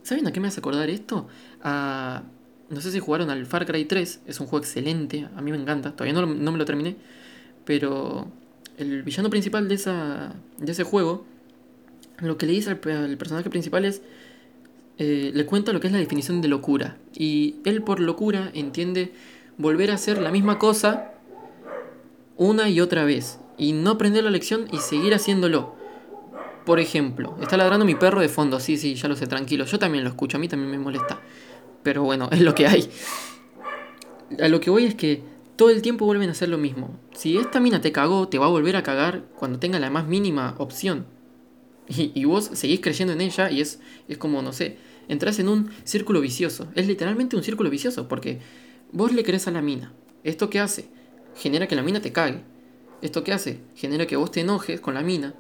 ¿Saben a qué me hace acordar esto? No sé si jugaron al Far Cry 3, es un juego excelente, a mí me encanta, todavía no, no me lo terminé, pero el villano principal de, esa, de ese juego, lo que le dice al, personaje principal es, eh, le cuenta lo que es la definición de locura. Y él por locura entiende volver a hacer la misma cosa una y otra vez. Y no aprender la lección y seguir haciéndolo. Por ejemplo, está ladrando mi perro de fondo. Sí, sí, ya lo sé, tranquilo. Yo también lo escucho, a mí también me molesta. Pero bueno, es lo que hay. A lo que voy es que todo el tiempo vuelven a hacer lo mismo. Si esta mina te cagó, te va a volver a cagar cuando tenga la más mínima opción. Y, vos seguís creyendo en ella y es, es como, no sé, entras en un círculo vicioso. Es literalmente un círculo vicioso porque vos le crees a la mina. ¿Esto qué hace? Genera que la mina te cague. ¿Esto qué hace? Genera que vos te enojes con la mina,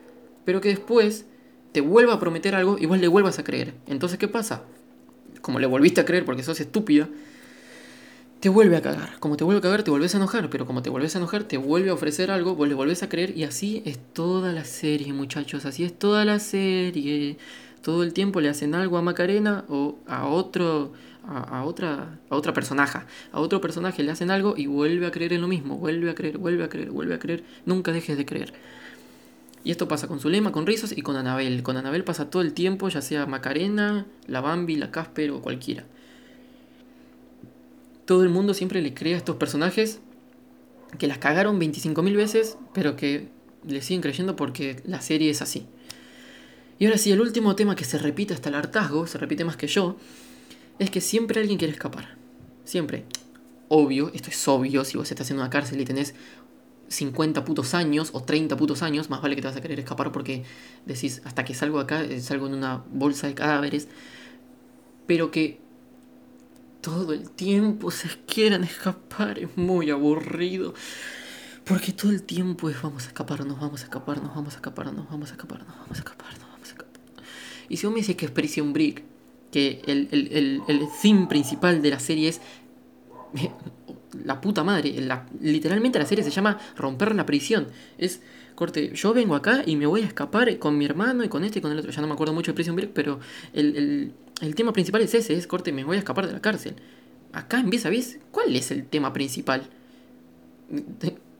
pero que después te vuelva a prometer algo y vos le vuelvas a creer. Entonces, ¿qué pasa? Como le volviste a creer porque sos estúpida, te vuelve a cagar. Como te vuelve a cagar, te vuelves a enojar. Pero como te vuelves a enojar, te vuelve a ofrecer algo, vos le volvés a creer. Y así es toda la serie, muchachos. Así es toda la serie. Todo el tiempo le hacen algo a Macarena o a otro. A, otra a otra personaje a otro personaje le hacen algo y vuelve a creer en lo mismo vuelve a creer vuelve a creer vuelve a creer nunca dejes de creer y esto pasa con Zulema, con Rizos y con Anabel. Con Anabel pasa todo el tiempo, ya sea Macarena, la Bambi, la Casper o cualquiera todo el mundo siempre le crea a estos personajes que las cagaron 25.000 veces, pero que le siguen creyendo porque la serie es así. Y ahora sí, el último tema que se repite hasta el hartazgo, se repite más que yo, es que siempre alguien quiere escapar. Siempre. Obvio, esto es obvio, si vos estás en una cárcel y tenés 50 putos años o 30 putos años, más vale que te vas a querer escapar porque decís, hasta que salgo acá, eh, salgo en una bolsa de cadáveres. Pero que todo el tiempo se quieran escapar es muy aburrido. Porque todo el tiempo es vamos a escaparnos, vamos a escaparnos, vamos a escaparnos, vamos a escaparnos, vamos a escaparnos, vamos a escaparnos. Y si vos me dices que es Prison Break, que el, el, el, theme principal de la serie es la puta madre, literalmente la serie se llama Romper la prisión. Es corte, yo vengo acá y me voy a escapar con mi hermano y con este y con el otro. Ya no me acuerdo mucho de Prison Break, pero el, el tema principal es ese, es corte, me voy a escapar de la cárcel. Acá en Vis Vis, ¿cuál es el tema principal?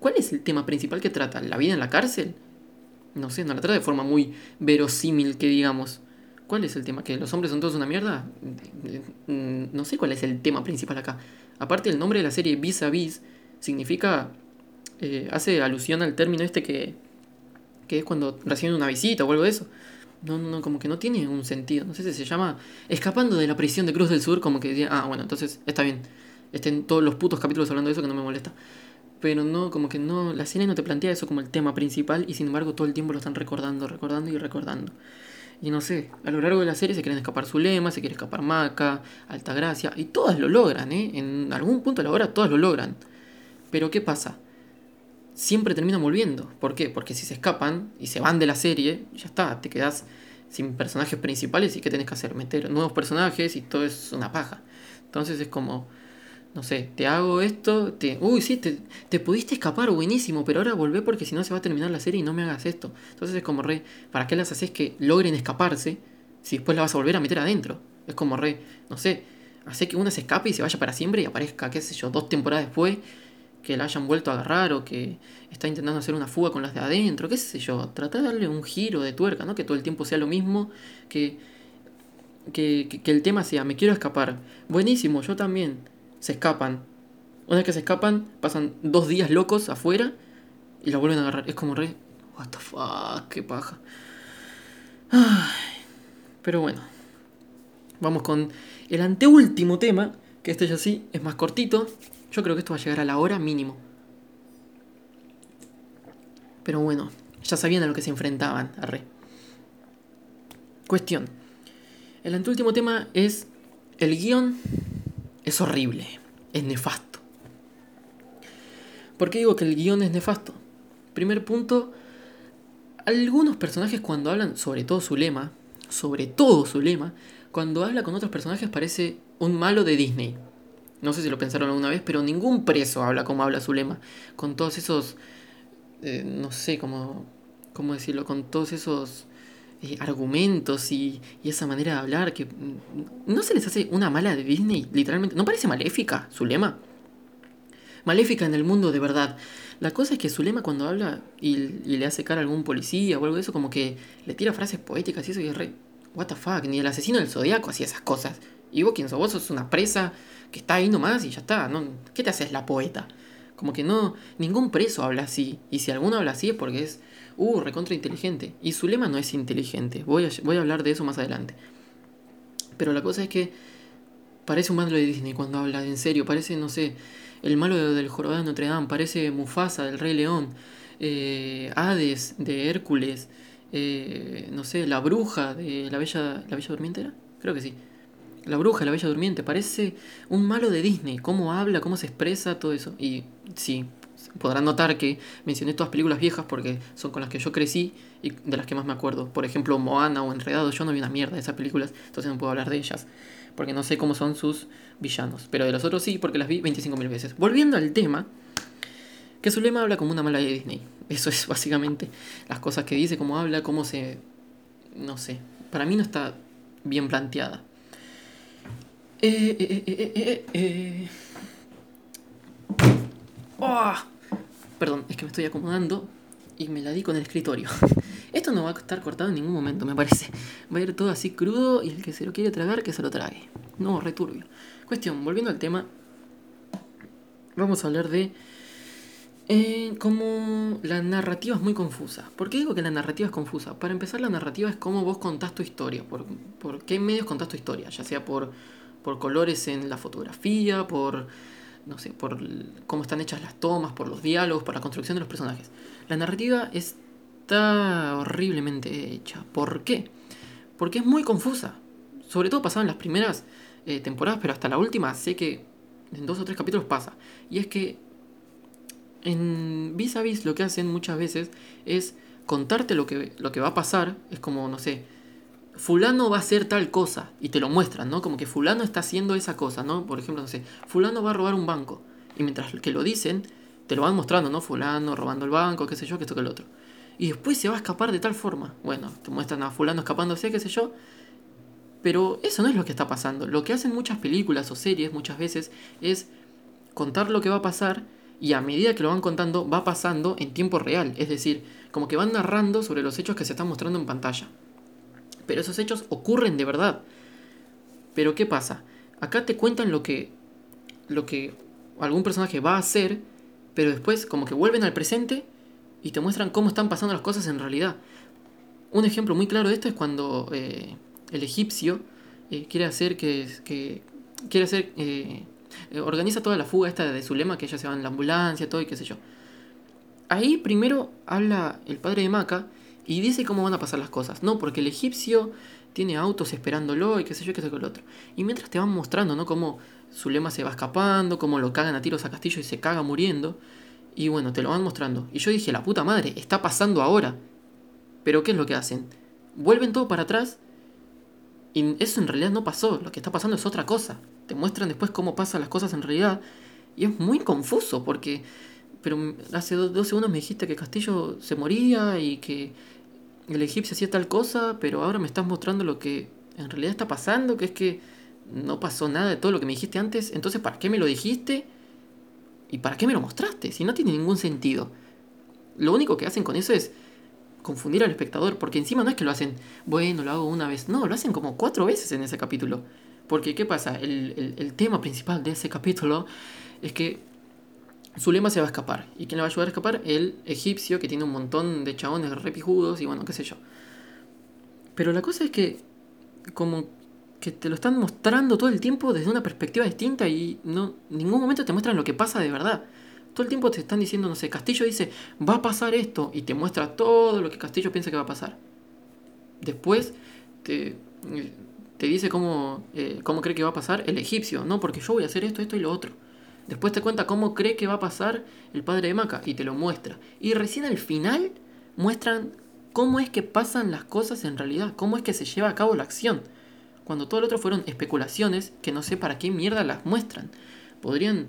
¿Cuál es el tema principal que trata? ¿La vida en la cárcel? No sé, no la trata de forma muy verosímil que digamos. ¿Cuál es el tema? ¿Que los hombres son todos una mierda? No sé cuál es el tema principal acá. Aparte, el nombre de la serie Vis a Vis significa. Eh, hace alusión al término este que, que es cuando reciben una visita o algo de eso. No, no, como que no tiene un sentido. No sé si se llama Escapando de la prisión de Cruz del Sur, como que decía, ah, bueno, entonces está bien. Estén todos los putos capítulos hablando de eso que no me molesta. Pero no, como que no, la serie no te plantea eso como el tema principal y sin embargo todo el tiempo lo están recordando, recordando y recordando. Y no sé, a lo largo de la serie se quieren escapar Zulema, se quiere escapar Maca, Altagracia, y todas lo logran, ¿eh? En algún punto de la hora todas lo logran. Pero ¿qué pasa? Siempre terminan volviendo. ¿Por qué? Porque si se escapan y se van de la serie, ya está, te quedas sin personajes principales y ¿qué tenés que hacer? Meter nuevos personajes y todo es una paja. Entonces es como, no sé, te hago esto, te... Uy, sí, te, te pudiste escapar, buenísimo, pero ahora volvé porque si no se va a terminar la serie y no me hagas esto. Entonces es como re, ¿para qué las haces que logren escaparse si después la vas a volver a meter adentro? Es como re, no sé, hace que una se escape y se vaya para siempre y aparezca, qué sé yo, dos temporadas después que la hayan vuelto a agarrar o que está intentando hacer una fuga con las de adentro, qué sé yo, tratar de darle un giro de tuerca, ¿no? Que todo el tiempo sea lo mismo, que, que, el tema sea, me quiero escapar. Buenísimo, yo también. Se escapan. Una vez que se escapan, pasan dos días locos afuera y la vuelven a agarrar. Es como re... What the fuck, qué paja. Pero bueno, vamos con el anteúltimo tema, que este ya sí es más cortito. Yo creo que esto va a llegar a la hora mínimo. Pero bueno, ya sabían a lo que se enfrentaban, arre. Cuestión. El anteúltimo tema es. El guion es horrible, es nefasto. ¿Por qué digo que el guion es nefasto? Primer punto, algunos personajes cuando hablan, sobre todo su lema, sobre todo su lema, cuando habla con otros personajes parece un malo de Disney. No sé si lo pensaron alguna vez, pero ningún preso habla como habla su lema. Con todos esos. Eh, no sé cómo, cómo decirlo. Con todos esos eh, argumentos y, y, esa manera de hablar que. Mm, ¿No se les hace una mala de Disney? Literalmente. ¿No parece maléfica su lema? Maléfica en el mundo de verdad. La cosa es que Zulema cuando habla y, le hace cara a algún policía o algo de eso, como que le tira frases poéticas y eso y es re... What the fuck, ni el asesino del zodiaco hacía esas cosas. Y vos quién sos, vos sos una presa que está ahí nomás y ya está. ¿no? ¿Qué te haces la poeta? Como que no, ningún preso habla así. Y si alguno habla así es porque es, uh, recontra inteligente. Y Zulema no es inteligente. Voy a, voy a hablar de eso más adelante. Pero la cosa es que parece un malo de Disney cuando habla en serio. Parece, no sé, el malo del jorobado de Notre Dame, parece Mufasa del Rey León, eh, Hades de Hércules, eh, no sé, la bruja de la Bella, la Bella Durmiente era, creo que sí. La bruja, la Bella Durmiente, parece un malo de Disney, cómo habla, cómo se expresa, todo eso. Y sí, podrán notar que mencioné todas películas viejas porque son con las que yo crecí y de las que más me acuerdo. Por ejemplo, Moana o Enredado, yo no vi una mierda de esas películas, entonces no puedo hablar de ellas porque no sé cómo son sus villanos. Pero de los otros sí, porque las vi 25.000 veces. Volviendo al tema, que su lema habla como una mala de Disney. Eso es básicamente las cosas que dice, cómo habla, cómo se... No sé, para mí no está bien planteada. Eh, eh, eh, oh, perdón, es que me estoy acomodando y me la di con el escritorio. Esto no va a estar cortado en ningún momento, me parece. Va a ir todo así crudo y el que se lo quiere tragar, que se lo trague. No, returbio. Cuestión, volviendo al tema, vamos a hablar de eh, cómo la narrativa es muy confusa. ¿Por qué digo que la narrativa es confusa? Para empezar, la narrativa es cómo vos contás tu historia, por, por qué medios contás tu historia, ya sea por, por colores en la fotografía, por no sé, por cómo están hechas las tomas, por los diálogos, por la construcción de los personajes. La narrativa está horriblemente hecha. ¿Por qué? Porque es muy confusa. Sobre todo pasado en las primeras eh, temporadas, pero hasta la última sé que en dos o tres capítulos pasa. Y es que en vis a vis lo que hacen muchas veces es contarte lo que, lo que va a pasar. Es como, no sé, fulano va a hacer tal cosa y te lo muestran, ¿no? Como que fulano está haciendo esa cosa, ¿no? Por ejemplo, no sé, fulano va a robar un banco y mientras que lo dicen, te lo van mostrando, ¿no? Fulano robando el banco, qué sé yo, que esto que el otro. Y después se va a escapar de tal forma. Bueno, te muestran a fulano escapándose, qué sé yo. Pero eso no es lo que está pasando. Lo que hacen muchas películas o series muchas veces es contar lo que va a pasar y a medida que lo van contando va pasando en tiempo real. Es decir, como que van narrando sobre los hechos que se están mostrando en pantalla. Pero esos hechos ocurren de verdad. Pero ¿qué pasa? Acá te cuentan lo que, lo que algún personaje va a hacer, pero después como que vuelven al presente y te muestran cómo están pasando las cosas en realidad. Un ejemplo muy claro de esto es cuando eh, el egipcio eh, quiere hacer que, que quiere hacer eh, organiza toda la fuga esta de su lema que ella se va en la ambulancia todo y qué sé yo. Ahí primero habla el padre de Maca y dice cómo van a pasar las cosas. No, porque el egipcio tiene autos esperándolo y qué sé yo, qué sé yo, el otro. Y mientras te van mostrando, ¿no? Cómo su lema se va escapando, cómo lo cagan a tiros a Castillo y se caga muriendo. Y bueno, te lo van mostrando. Y yo dije, la puta madre, está pasando ahora. Pero ¿qué es lo que hacen? Vuelven todo para atrás. Y eso en realidad no pasó. Lo que está pasando es otra cosa. Te muestran después cómo pasan las cosas en realidad. Y es muy confuso porque... Pero hace dos segundos me dijiste que Castillo se moría y que el egipcio hacía tal cosa, pero ahora me estás mostrando lo que en realidad está pasando, que es que no pasó nada de todo lo que me dijiste antes, entonces ¿para qué me lo dijiste? ¿Y para qué me lo mostraste? Si no tiene ningún sentido. Lo único que hacen con eso es confundir al espectador, porque encima no es que lo hacen, bueno, lo hago una vez, no, lo hacen como cuatro veces en ese capítulo. Porque, ¿qué pasa? El, el tema principal de ese capítulo es que Zulema se va a escapar. ¿Y quién le va a ayudar a escapar? El egipcio, que tiene un montón de chabones repijudos y bueno, qué sé yo. Pero la cosa es que, como que te lo están mostrando todo el tiempo desde una perspectiva distinta y no ningún momento te muestran lo que pasa de verdad. Todo el tiempo te están diciendo, no sé, Castillo dice, va a pasar esto y te muestra todo lo que Castillo piensa que va a pasar. Después te, te dice cómo, eh, cómo cree que va a pasar el egipcio, no, porque yo voy a hacer esto, esto y lo otro. Después te cuenta cómo cree que va a pasar el padre de Maca y te lo muestra. Y recién al final muestran cómo es que pasan las cosas en realidad, cómo es que se lleva a cabo la acción. Cuando todo lo otro fueron especulaciones que no sé para qué mierda las muestran. Podrían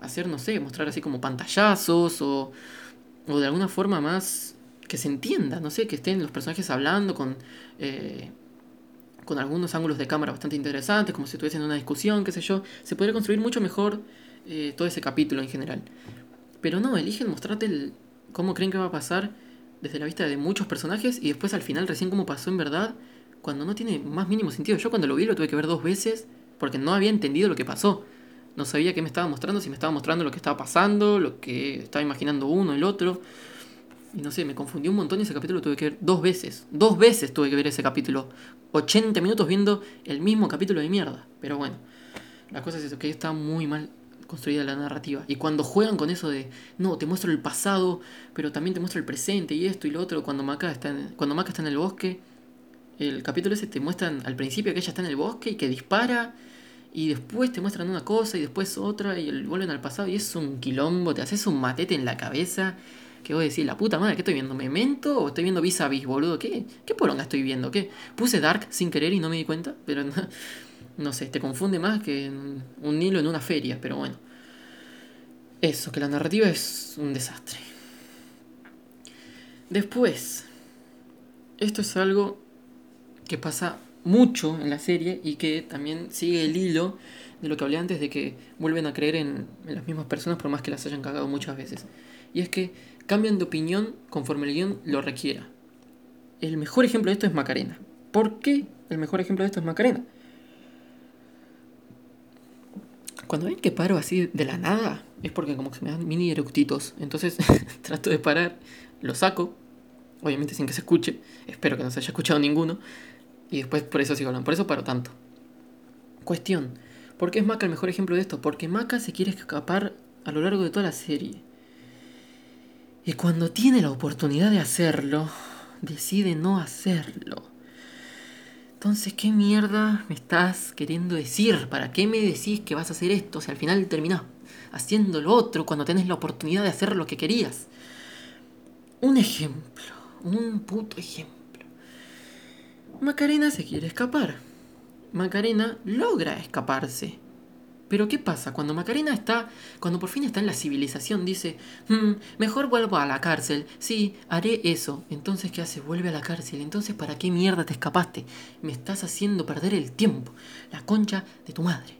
hacer, no sé, mostrar así como pantallazos o, o de alguna forma más que se entienda, no sé, que estén los personajes hablando con, eh, con algunos ángulos de cámara bastante interesantes, como si estuviesen en una discusión, qué sé yo. Se podría construir mucho mejor eh, todo ese capítulo en general. Pero no, eligen mostrarte cómo creen que va a pasar desde la vista de muchos personajes y después al final recién cómo pasó en verdad, cuando no tiene más mínimo sentido. Yo cuando lo vi lo tuve que ver dos veces porque no había entendido lo que pasó. No sabía qué me estaba mostrando, si me estaba mostrando lo que estaba pasando, lo que estaba imaginando uno, el otro. Y no sé, me confundí un montón y ese capítulo lo tuve que ver dos veces. Dos veces tuve que ver ese capítulo. 80 minutos viendo el mismo capítulo de mierda. Pero bueno, la cosa es eso, que está muy mal construida la narrativa. Y cuando juegan con eso de, no, te muestro el pasado, pero también te muestro el presente y esto y lo otro, cuando Maca está en, cuando Maca está en el bosque, el capítulo ese te muestran al principio que ella está en el bosque y que dispara y después te muestran una cosa y después otra y vuelven al pasado y es un quilombo, te haces un matete en la cabeza. Que voy a decir, la puta madre, ¿qué estoy viendo? ¿Memento o estoy viendo vis a vis, boludo? ¿Qué, ¿Qué poronga estoy viendo? ¿Qué? Puse Dark sin querer y no me di cuenta, pero no, no sé, te confunde más que un hilo en una feria, pero bueno. Eso, que la narrativa es un desastre. Después, esto es algo que pasa mucho en la serie y que también sigue el hilo de lo que hablé antes de que vuelven a creer en, las mismas personas por más que las hayan cagado muchas veces. Y es que cambian de opinión conforme el guion lo requiera. El mejor ejemplo de esto es Macarena. ¿Por qué el mejor ejemplo de esto es Macarena? Cuando ven que paro así de la nada, es porque como que me dan mini eructitos. Entonces trato de parar, lo saco, obviamente sin que se escuche, espero que no se haya escuchado ninguno, y después por eso sigo hablando, por eso paro tanto. Cuestión, ¿por qué es Maca el mejor ejemplo de esto? Porque Maca se quiere escapar a lo largo de toda la serie. Y cuando tiene la oportunidad de hacerlo, decide no hacerlo. Entonces, ¿qué mierda me estás queriendo decir? ¿Para qué me decís que vas a hacer esto si al final terminás haciendo lo otro cuando tenés la oportunidad de hacer lo que querías? Un ejemplo, un puto ejemplo. Macarena se quiere escapar. Macarena logra escaparse. Pero ¿qué pasa? Cuando Macarena está, cuando por fin está en la civilización, dice, hmm, mejor vuelvo a la cárcel, sí, haré eso. Entonces, ¿qué hace? Vuelve a la cárcel. Entonces, ¿para qué mierda te escapaste? Me estás haciendo perder el tiempo, la concha de tu madre.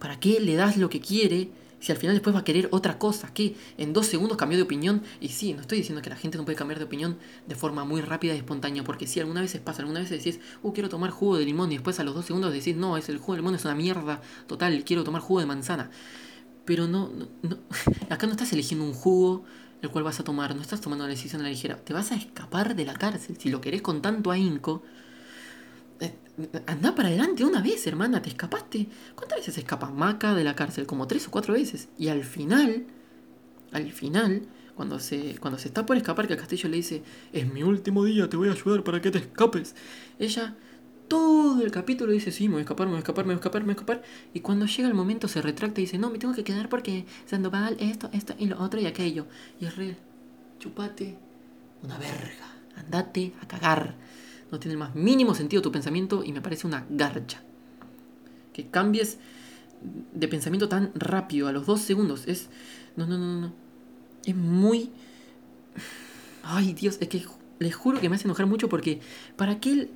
¿Para qué le das lo que quiere si al final después va a querer otra cosa, que en dos segundos cambió de opinión. Y sí, no estoy diciendo que la gente no puede cambiar de opinión de forma muy rápida y espontánea, porque sí, algunas veces pasa, algunas veces decís, uh, quiero tomar jugo de limón, y después a los dos segundos decís, no, es el jugo de limón es una mierda total, quiero tomar jugo de manzana. Pero no, no, acá no estás eligiendo un jugo el cual vas a tomar, no estás tomando una decisión a la ligera, te vas a escapar de la cárcel, si lo querés con tanto ahínco Anda para adelante una vez, hermana, te escapaste. ¿Cuántas veces escapa Maca de la cárcel? Como tres o cuatro veces. Y al final, al final, cuando se, cuando se está por escapar, que el castillo le dice, es mi último día, te voy a ayudar para que te escapes. Ella, todo el capítulo dice, sí, me voy a escapar, me voy a escapar, me voy a escapar, me voy a escapar. Y cuando llega el momento se retracta y dice, no, me tengo que quedar porque Sandoval, esto, esto y lo otro y aquello. Y es re, chupate una verga, andate a cagar no tiene el más mínimo sentido tu pensamiento y me parece una garcha. Que cambies de pensamiento tan rápido, a los dos segundos, es... No, no, no, no. Es muy... Ay, Dios, es que les juro que me hace enojar mucho porque ¿para qué,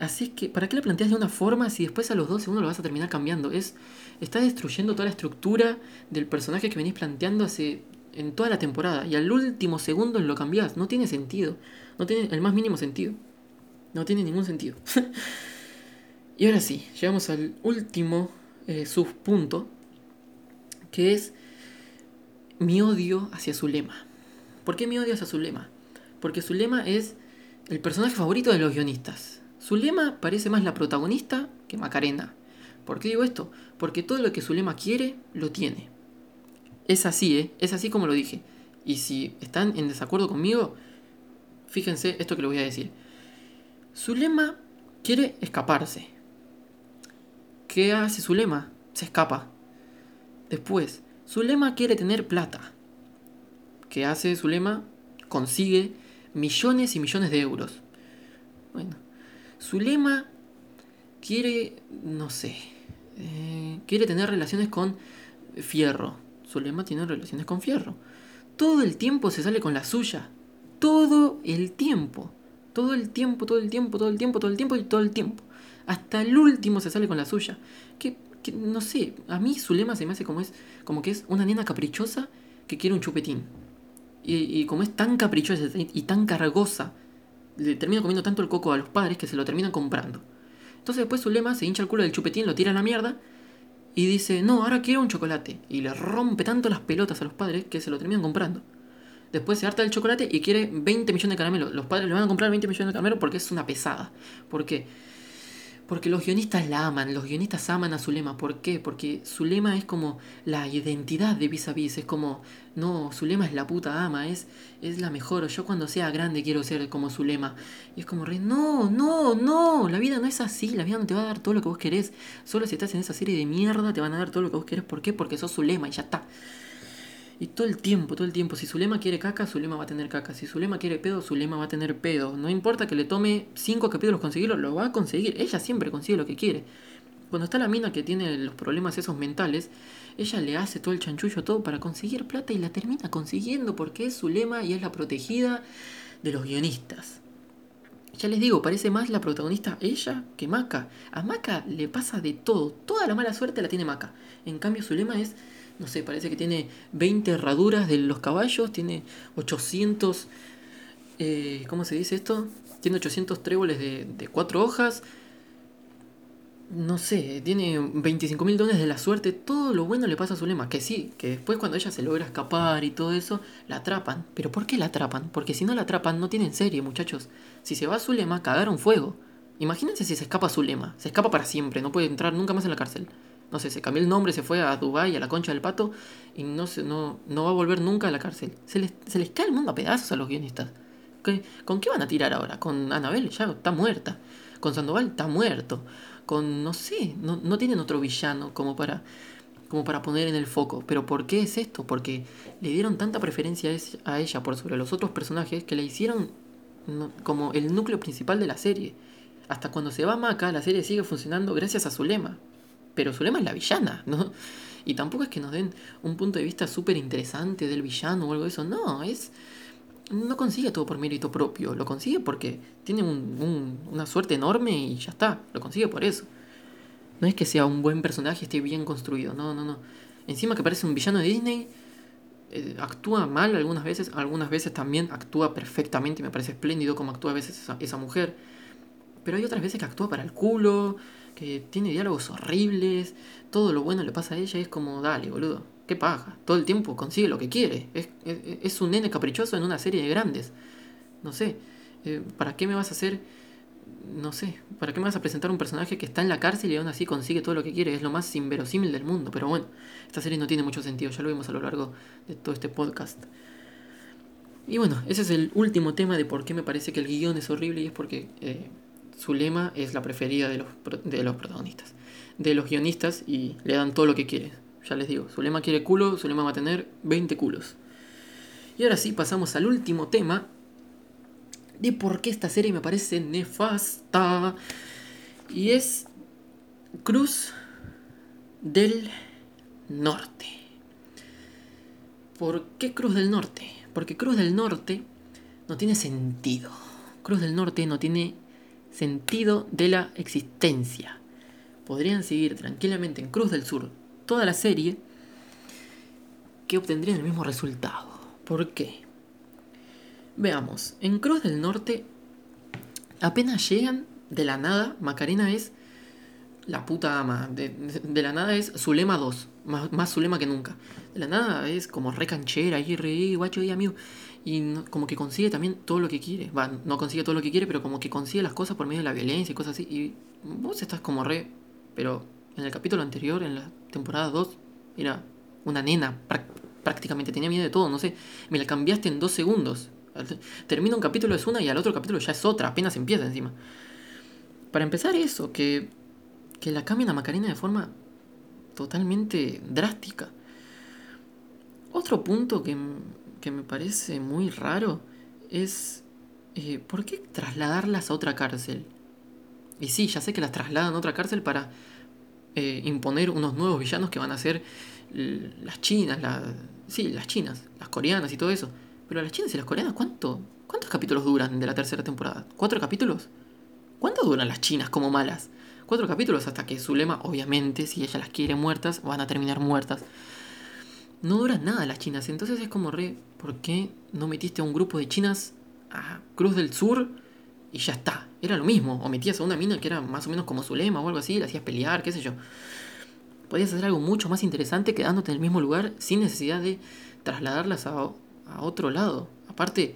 así que, ¿para qué la planteas de una forma si después a los dos segundos lo vas a terminar cambiando? Es, estás destruyendo toda la estructura del personaje que venís planteando hace en toda la temporada y al último segundo lo cambias. No tiene sentido. No tiene el más mínimo sentido. No tiene ningún sentido. y ahora sí, llegamos al último eh, subpunto, que es mi odio hacia Zulema. ¿Por qué mi odio hacia Zulema? Porque Zulema es el personaje favorito de los guionistas. Zulema parece más la protagonista que Macarena. ¿Por qué digo esto? Porque todo lo que Zulema quiere, lo tiene. Es así, ¿eh? Es así como lo dije. Y si están en desacuerdo conmigo, fíjense esto que les voy a decir. Zulema quiere escaparse. ¿Qué hace Zulema? Se escapa. Después, Zulema quiere tener plata. ¿Qué hace Zulema? Consigue millones y millones de euros. Bueno, Zulema quiere, no sé, eh, quiere tener relaciones con Fierro. Zulema tiene relaciones con Fierro. Todo el tiempo se sale con la suya. Todo el tiempo. Todo el tiempo, todo el tiempo, todo el tiempo, todo el tiempo y todo el tiempo. Hasta el último se sale con la suya. Que, no sé, a mí Zulema se me hace como es, como que es una nena caprichosa que quiere un chupetín. Y, como es tan caprichosa y tan cargosa, le termina comiendo tanto el coco a los padres que se lo terminan comprando. Entonces después Zulema se hincha el culo del chupetín, lo tira a la mierda y dice, no, ahora quiero un chocolate. Y le rompe tanto las pelotas a los padres que se lo terminan comprando. Después se harta del chocolate y quiere 20 millones de caramelos. Los padres le van a comprar 20 millones de caramelos porque es una pesada. ¿Por qué? Porque los guionistas la aman, los guionistas aman a Zulema. ¿Por qué? Porque Zulema es como la identidad de Vis a Vis. Es como, no, Zulema es la puta ama, es, es la mejor. Yo cuando sea grande quiero ser como Zulema. Y es como, re, no, no, no, la vida no es así. La vida no te va a dar todo lo que vos querés. Solo si estás en esa serie de mierda te van a dar todo lo que vos querés. ¿Por qué? Porque sos Zulema y ya está. Y todo el tiempo, todo el tiempo. Si Zulema quiere caca, Zulema va a tener caca. Si Zulema quiere pedo, Zulema va a tener pedo. No importa que le tome cinco capítulos conseguirlo, lo va a conseguir. Ella siempre consigue lo que quiere. Cuando está la mina que tiene los problemas esos mentales, ella le hace todo el chanchullo todo para conseguir plata y la termina consiguiendo porque es Zulema y es la protegida de los guionistas. Ya les digo, parece más la protagonista ella que Maca. A Maca le pasa de todo. Toda la mala suerte la tiene Maca. En cambio, Zulema es no sé, parece que tiene 20 herraduras de los caballos, tiene 800, eh, ¿cómo se dice esto? Tiene 800 tréboles de, de cuatro hojas, no sé, tiene 25 mil dones de la suerte, todo lo bueno le pasa a Zulema, que sí, que después cuando ella se logra escapar y todo eso, la atrapan. Pero ¿por qué la atrapan? Porque si no la atrapan no tienen serie, muchachos. Si se va Zulema, cagaron fuego. Imagínense si se escapa Zulema, se escapa para siempre, no puede entrar nunca más en la cárcel no sé, se cambió el nombre, se fue a Dubái, a la concha del pato, y no, se, no, no va a volver nunca a la cárcel. Se les, se les cae el mundo a pedazos a los guionistas. ¿Con qué van a tirar ahora? Con Anabel, ya está muerta. Con Sandoval, está muerto. Con, no sé, no, no tienen otro villano como para, como para poner en el foco. Pero ¿por qué es esto? Porque le dieron tanta preferencia a ella por sobre los otros personajes que le hicieron como el núcleo principal de la serie. Hasta cuando se va Maca, la serie sigue funcionando gracias a su lema pero Zulema es la villana, ¿no? Y tampoco es que nos den un punto de vista súper interesante del villano o algo de eso, no, es... No consigue todo por mérito propio, lo consigue porque tiene una suerte enorme y ya está, lo consigue por eso. No es que sea un buen personaje, esté bien construido, no, no, no. Encima que parece un villano de Disney, eh, actúa mal algunas veces, algunas veces también actúa perfectamente, me parece espléndido como actúa a veces esa mujer. Pero hay otras veces que actúa para el culo, que tiene diálogos horribles, todo lo bueno le pasa a ella es como, dale, boludo, qué paja, todo el tiempo consigue lo que quiere, es, es, un nene caprichoso en una serie de grandes, no sé, eh, ¿para qué me vas a hacer, no sé, para qué me vas a presentar un personaje que está en la cárcel y aún así consigue todo lo que quiere? Es lo más inverosímil del mundo, pero bueno, esta serie no tiene mucho sentido, ya lo vimos a lo largo de todo este podcast. Y bueno, ese es el último tema de por qué me parece que el guion es horrible y es porque... Eh, Zulema es la preferida de los, de los protagonistas, de los guionistas y le dan todo lo que quiere. Ya les digo, Zulema quiere culo, Zulema va a tener 20 culos. Y ahora sí, pasamos al último tema de por qué esta serie me parece nefasta. Y es Cruz del Norte. ¿Por qué Cruz del Norte? Porque Cruz del Norte no tiene sentido. Cruz del Norte no tiene sentido de la existencia. Podrían seguir tranquilamente en Cruz del Sur toda la serie que obtendrían el mismo resultado. ¿Por qué? Veamos, en Cruz del Norte apenas llegan de la nada, Macarena es la puta ama. De, la nada es Zulema 2, más, más Zulema que nunca. De la nada es como re canchera y re guacho y amigo. Y como que consigue también todo lo que quiere. Va, no consigue todo lo que quiere, pero como que consigue las cosas por medio de la violencia y cosas así. Y vos estás como re. Pero en el capítulo anterior, en la temporada 2, era una nena prácticamente. Tenía miedo de todo, no sé. Me la cambiaste en dos segundos. Termina un capítulo es una y al otro capítulo ya es otra, apenas empieza encima. Para empezar eso, que, que la cambien a Macarena de forma totalmente drástica. Otro punto que, que me parece muy raro es eh, ¿por qué trasladarlas a otra cárcel? Y sí, ya sé que las trasladan a otra cárcel para eh, imponer unos nuevos villanos que van a ser las chinas, sí, las chinas, las coreanas y todo eso. Pero las chinas y las coreanas, ¿cuánto, ¿cuántos capítulos duran de la tercera temporada? ¿Cuatro capítulos? ¿Cuánto duran las chinas como malas? Cuatro capítulos hasta que Zulema, obviamente, si ella las quiere muertas, van a terminar muertas no duran nada las chinas. Entonces es como re, ¿por qué no metiste a un grupo de chinas a Cruz del Sur y ya está? Era lo mismo. O metías a una mina que era más o menos como Zulema o algo así, la hacías pelear, qué sé yo. Podías hacer algo mucho más interesante quedándote en el mismo lugar sin necesidad de trasladarlas a, otro lado. Aparte,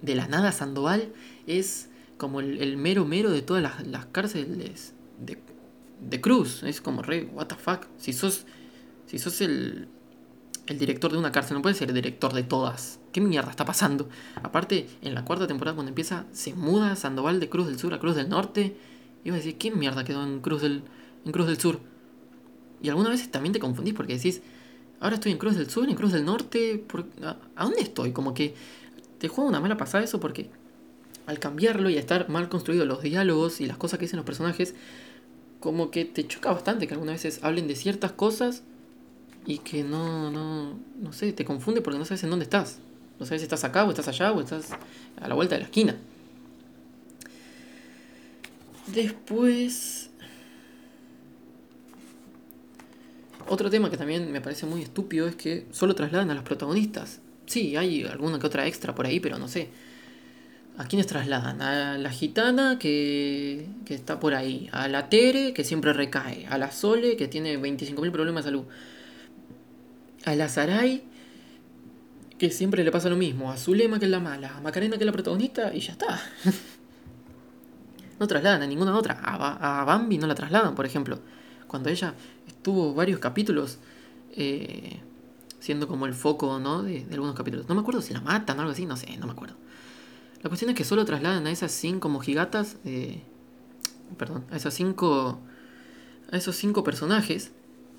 de la nada Sandoval es como el, mero mero de todas las, cárceles de, de Cruz. Es como re, what the fuck. Si sos, si sos el, el director de una cárcel, no puede ser el director de todas. ¿Qué mierda está pasando? Aparte, en la cuarta temporada cuando empieza, se muda Sandoval de Cruz del Sur a Cruz del Norte. Y vas a decir, ¿qué mierda quedó en Cruz del, en Cruz del Sur? Y algunas veces también te confundís porque decís, ahora estoy en Cruz del Sur, en Cruz del Norte, ¿a, dónde estoy? Como que te juega una mala pasada eso porque al cambiarlo y a estar mal construidos los diálogos y las cosas que dicen los personajes, como que te choca bastante que algunas veces hablen de ciertas cosas y que no, no, no sé, te confunde porque no sabes en dónde estás. No sabes si estás acá o estás allá o estás a la vuelta de la esquina. Después... Otro tema que también me parece muy estúpido es que solo trasladan a los protagonistas. Sí, hay alguna que otra extra por ahí, pero no sé. ¿A quiénes trasladan? A la gitana que, que está por ahí. A la Tere que siempre recae. A la Sole que tiene 25.000 problemas de salud a la Sarai, que siempre le pasa lo mismo, a Zulema que es la mala, a Macarena que es la protagonista y ya está. no trasladan a ninguna otra. A, Bambi no la trasladan, por ejemplo. Cuando ella estuvo varios capítulos eh, siendo como el foco ¿no? de, algunos capítulos. No me acuerdo si la matan o algo así, no sé, no me acuerdo. La cuestión es que solo trasladan a esas cinco mojigatas, eh, perdón, a esas cinco, a esos cinco personajes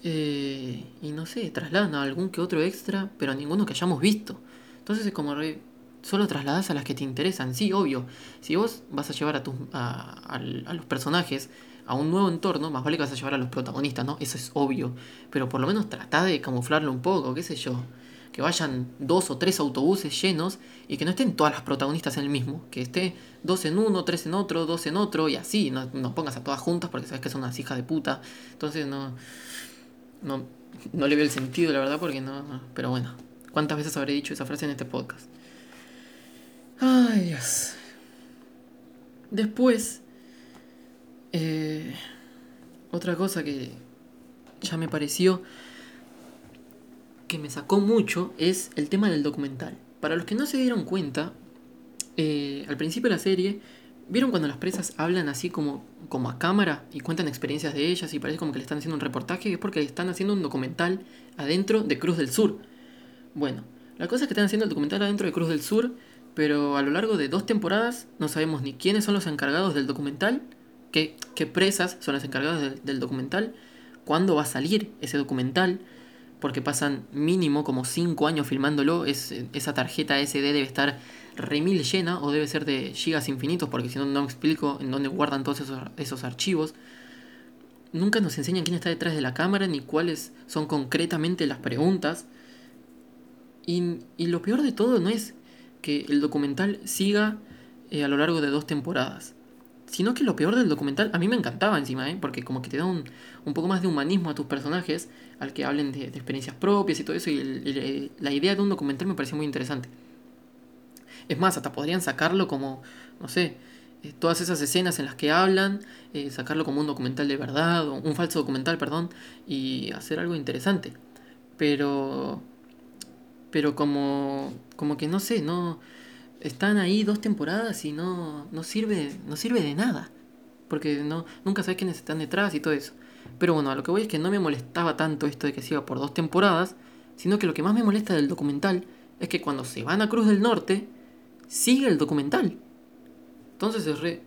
eh, y no sé, trasladan a algún que otro extra, pero a ninguno que hayamos visto. Entonces es como re, solo trasladas a las que te interesan. Sí, obvio. Si vos vas a llevar a, tus a, los personajes a un nuevo entorno, más vale que vas a llevar a los protagonistas, ¿no? Eso es obvio. Pero por lo menos trata de camuflarlo un poco, qué sé yo. Que vayan dos o tres autobuses llenos y que no estén todas las protagonistas en el mismo. Que esté dos en uno, tres en otro, dos en otro y así. No, no pongas a todas juntas porque sabes que son unas hijas de puta. Entonces no no, no le veo el sentido, la verdad, porque no, Pero bueno, ¿cuántas veces habré dicho esa frase en este podcast? Ay, Dios. Después, eh, otra cosa que ya me pareció que me sacó mucho es el tema del documental. Para los que no se dieron cuenta, eh, al principio de la serie ¿Vieron cuando las presas hablan así como, como a cámara y cuentan experiencias de ellas y parece como que le están haciendo un reportaje? Es porque le están haciendo un documental adentro de Cruz del Sur. Bueno, la cosa es que están haciendo el documental adentro de Cruz del Sur, pero a lo largo de dos temporadas no sabemos ni quiénes son los encargados del documental, qué, qué presas son las encargadas del documental, cuándo va a salir ese documental, porque pasan mínimo como 5 años filmándolo, es, esa tarjeta SD debe estar remil llena o debe ser de gigas infinitos, porque si no, no explico en dónde guardan todos esos, esos archivos. Nunca nos enseñan quién está detrás de la cámara ni cuáles son concretamente las preguntas. Y, y lo peor de todo no es que el documental siga eh, a lo largo de dos temporadas. Sino que lo peor del documental, a mí me encantaba encima, ¿eh? porque como que te da un, un poco más de humanismo a tus personajes, al que hablen de, experiencias propias y todo eso, y la idea de un documental me pareció muy interesante. Es más, hasta podrían sacarlo como, no sé, eh, todas esas escenas en las que hablan, eh, sacarlo como un documental de verdad, o un falso documental, perdón, y hacer algo interesante. Pero... pero como, como que no sé, no están ahí dos temporadas y no, no, sirve, no sirve de nada. Porque no, nunca sabes quiénes están detrás y todo eso. Pero bueno, a lo que voy es que no me molestaba tanto esto de que siga por dos temporadas, sino que lo que más me molesta del documental es que cuando se van a Cruz del Norte, sigue el documental. Entonces es re...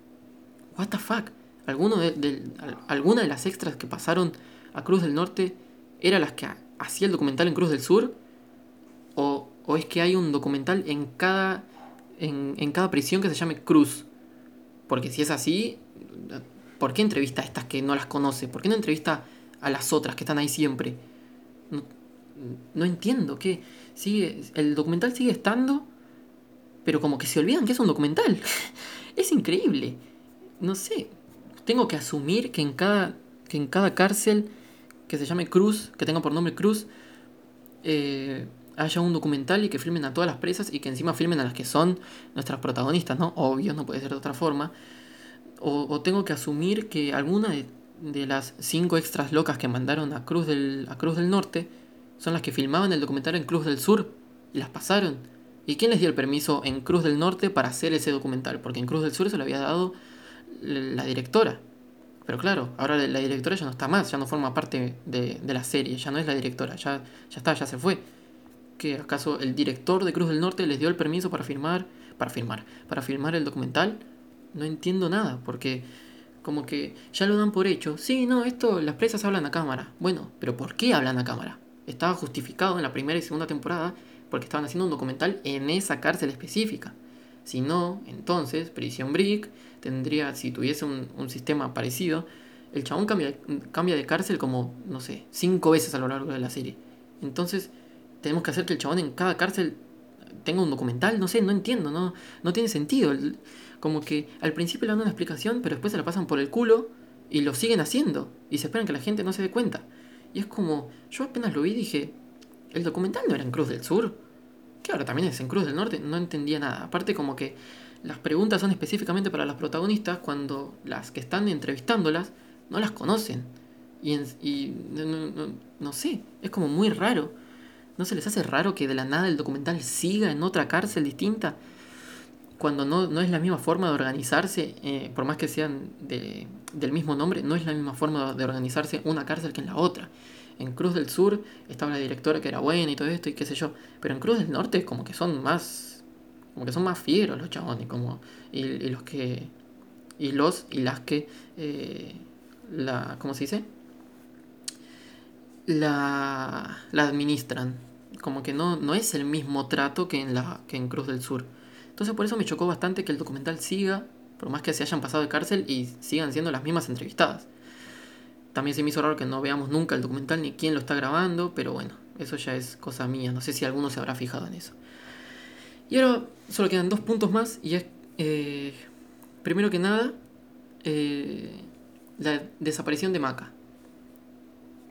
What the fuck? ¿Alguno de, ¿Alguna de las extras que pasaron a Cruz del Norte era las que hacía el documental en Cruz del Sur? ¿O, o es que hay un documental en cada, en, en cada prisión que se llame Cruz? Porque si es así, ¿por qué entrevista a estas que no las conoce? ¿Por qué no entrevista a las otras que están ahí siempre? No, entiendo, ¿qué? Sigue, el documental sigue estando, pero como que se olvidan que es un documental. es increíble. No sé, tengo que asumir que en cada, que en cada cárcel que se llame Cruz, que tenga por nombre Cruz, eh, haya un documental y que filmen a todas las presas y que encima filmen a las que son nuestras protagonistas, ¿no? Obvio, no puede ser de otra forma. O, tengo que asumir que alguna de, de, las cinco extras locas que mandaron a Cruz, del, a Cruz del Norte son las que filmaban el documental en Cruz del Sur y las pasaron. ¿Y quién les dio el permiso en Cruz del Norte para hacer ese documental? Porque en Cruz del Sur se lo había dado la directora. Pero claro, ahora la directora ya no está más, ya no forma parte de, la serie, ya no es la directora, ya, ya está, ya se fue. ¿Que acaso el director de Cruz del Norte les dio el permiso para filmar, para filmar, para filmar el documental? No entiendo nada, porque como que ya lo dan por hecho. Sí, no, esto, las presas hablan a cámara. Bueno, pero ¿por qué hablan a cámara? estaba justificado en la primera y segunda temporada porque estaban haciendo un documental en esa cárcel específica. Si no, entonces Prison Break tendría, si tuviese un, sistema parecido, el chabón cambia, cambia de cárcel como, no sé, cinco veces a lo largo de la serie. Entonces, tenemos que hacer que el chabón en cada cárcel tenga un documental, no sé, no entiendo, no, no tiene sentido. Como que al principio le dan una explicación, pero después se la pasan por el culo y lo siguen haciendo. Y se esperan que la gente no se dé cuenta. Y es como, yo apenas lo vi dije, el documental no era en Cruz del Sur. Ahora también es en Cruz del Norte, no entendía nada. Aparte como que las preguntas son específicamente para las protagonistas cuando las que están entrevistándolas no las conocen. Y, y no, sé, es como muy raro. ¿No se les hace raro que de la nada el documental siga en otra cárcel distinta? Cuando no, no es la misma forma de organizarse, eh, por más que sean de, del mismo nombre, no es la misma forma de organizarse una cárcel que en la otra. En Cruz del Sur estaba la directora que era buena y todo esto y qué sé yo. Pero en Cruz del Norte como que son más. como que son más fieros los chabones. Como, y, los que. Y los y las que. Eh, la. ¿Cómo se dice? La. la administran. Como que no, no es el mismo trato que en la. que en Cruz del Sur. Entonces por eso me chocó bastante que el documental siga por más que se hayan pasado de cárcel y sigan siendo las mismas entrevistadas. También se me hizo raro que no veamos nunca el documental ni quién lo está grabando, pero bueno, eso ya es cosa mía, no sé si alguno se habrá fijado en eso. Y ahora solo quedan dos puntos más y es, eh, primero que nada, eh, la desaparición de Maca.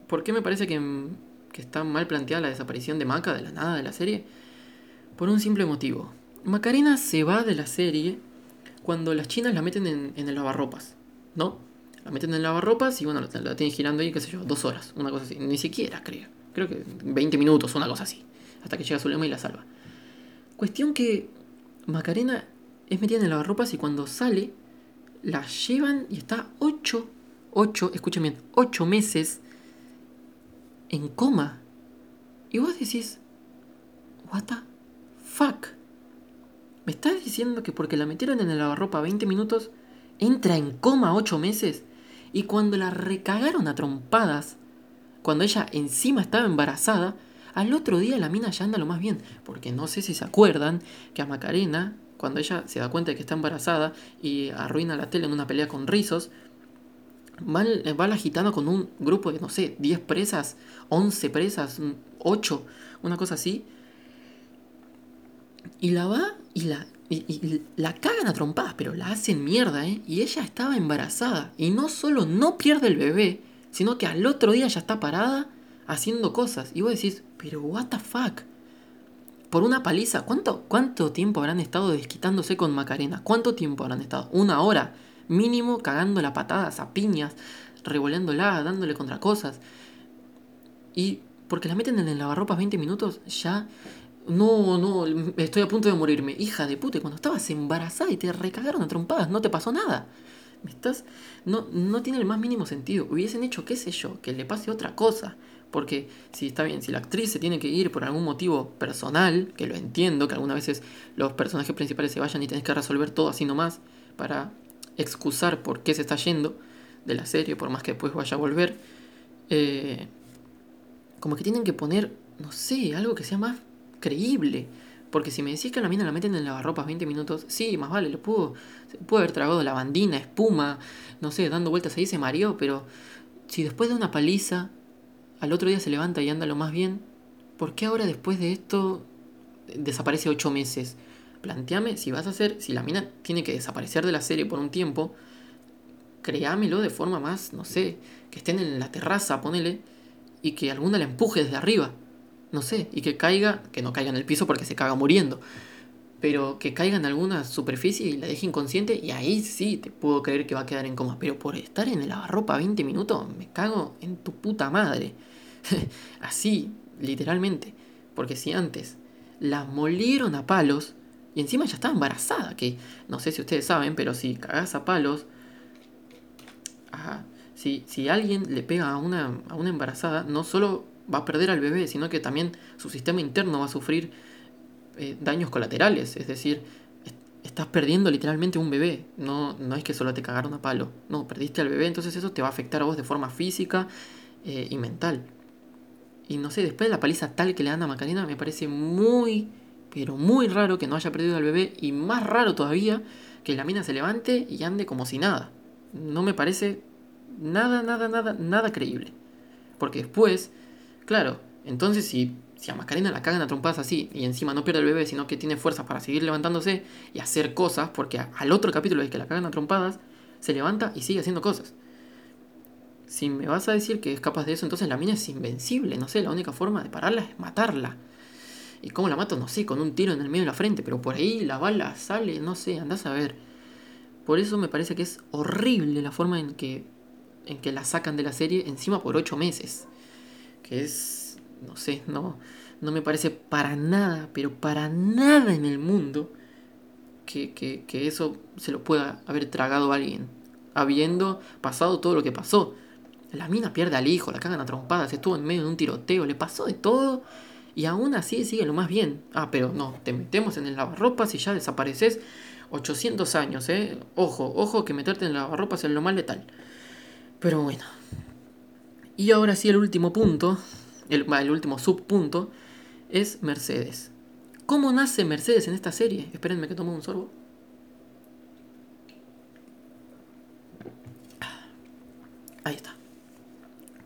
¿Por qué me parece que, que está mal planteada la desaparición de Maca de la nada de la serie? Por un simple motivo. Macarena se va de la serie cuando las chinas la meten en, el lavarropas, ¿no? La meten en el lavarropas y bueno, la, tienen girando ahí, qué sé yo, dos horas, una cosa así. Ni siquiera, creo. Creo que 20 minutos, una cosa así. Hasta que llega su lema y la salva. Cuestión que Macarena es metida en el lavarropas y cuando sale, la llevan y está 8, 8, escuchen bien, 8 meses en coma. Y vos decís, what the fuck? ¿Me estás diciendo que porque la metieron en el lavarropa 20 minutos, entra en coma 8 meses? Y cuando la recagaron a trompadas, cuando ella encima estaba embarazada, al otro día la mina ya anda lo más bien. Porque no sé si se acuerdan que a Macarena, cuando ella se da cuenta de que está embarazada y arruina la tele en una pelea con rizos, va, va la gitana con un grupo de, no sé, 10 presas, 11 presas, 8, una cosa así. Y la va y la, y, la cagan a trompadas, pero la hacen mierda, ¿eh? Y ella estaba embarazada. Y no solo no pierde el bebé, sino que al otro día ya está parada haciendo cosas. Y vos decís, pero what the fuck. Por una paliza, ¿cuánto, cuánto tiempo habrán estado desquitándose con Macarena? ¿Cuánto tiempo habrán estado? Una hora, mínimo, cagando la patadas a piñas, revoleándola, dándole contra cosas. Y porque la meten en el lavarropas 20 minutos, ya No, no, estoy a punto de morirme. Hija de puta, cuando estabas embarazada y te recagaron a trompadas, no te pasó nada. ¿Me estás? No, no tiene el más mínimo sentido. Hubiesen hecho, qué sé yo, que le pase otra cosa. Porque si está bien, si la actriz se tiene que ir por algún motivo personal, que lo entiendo, que algunas veces los personajes principales se vayan y tenés que resolver todo así nomás para excusar por qué se está yendo de la serie, por más que después vaya a volver. Eh, como que tienen que poner, no sé, algo que sea más creíble. Porque si me decís que la mina la meten en lavarropas 20 minutos, sí, más vale, le pudo, pudo haber tragado lavandina, espuma, no sé, dando vueltas ahí se mareó, pero si después de una paliza al otro día se levanta y anda lo más bien, ¿por qué ahora después de esto desaparece 8 meses? Planteame si vas a hacer, si la mina tiene que desaparecer de la serie por un tiempo, créamelo de forma más, no sé, que estén en la terraza, ponele, y que alguna la empuje desde arriba no sé, y que caiga, que no caiga en el piso porque se caga muriendo, pero que caiga en alguna superficie y la deje inconsciente y ahí sí te puedo creer que va a quedar en coma, pero por estar en el lavarropa 20 minutos me cago en tu puta madre. Así, literalmente, porque si antes la molieron a palos y encima ya estaba embarazada, que no sé si ustedes saben, pero si cagás a palos, si, si alguien le pega a una, a una embarazada, no solo va a perder al bebé, sino que también su sistema interno va a sufrir eh, daños colaterales. Es decir, estás perdiendo literalmente un bebé. No, no es que solo te cagaron a palo. No, perdiste al bebé, entonces eso te va a afectar a vos de forma física eh, y mental. Y no sé, después de la paliza tal que le dan a Macarena, me parece muy, pero muy raro que no haya perdido al bebé. Y más raro todavía que la mina se levante y ande como si nada. No me parece nada, nada, nada, nada creíble. Porque después Claro, entonces si, si a Macarena la cagan a trompadas así y encima no pierde el bebé, sino que tiene fuerza para seguir levantándose y hacer cosas, porque al otro capítulo es que la cagan a trompadas, se levanta y sigue haciendo cosas. Si me vas a decir que es capaz de eso, entonces la mina es invencible, no sé, la única forma de pararla es matarla. ¿Y cómo la mato? No sé, con un tiro en el medio de la frente, pero por ahí la bala sale, no sé, andás a ver. Por eso me parece que es horrible la forma en que, en que la sacan de la serie, encima por ocho meses que es, no sé, no, no me parece para nada, pero para nada en el mundo que, que, que eso se lo pueda haber tragado a alguien, habiendo pasado todo lo que pasó. La mina pierde al hijo, la cagan a trompadas, estuvo en medio de un tiroteo, le pasó de todo y aún así sigue lo más bien. Ah, pero no, te metemos en el lavarropas y ya desapareces 800 años, ¿eh? Ojo, ojo que meterte en el lavarropas es lo más letal. Pero bueno, y ahora sí el último punto, el, último subpunto, es Mercedes. ¿Cómo nace Mercedes en esta serie? Espérenme que tomo un sorbo. Ahí está.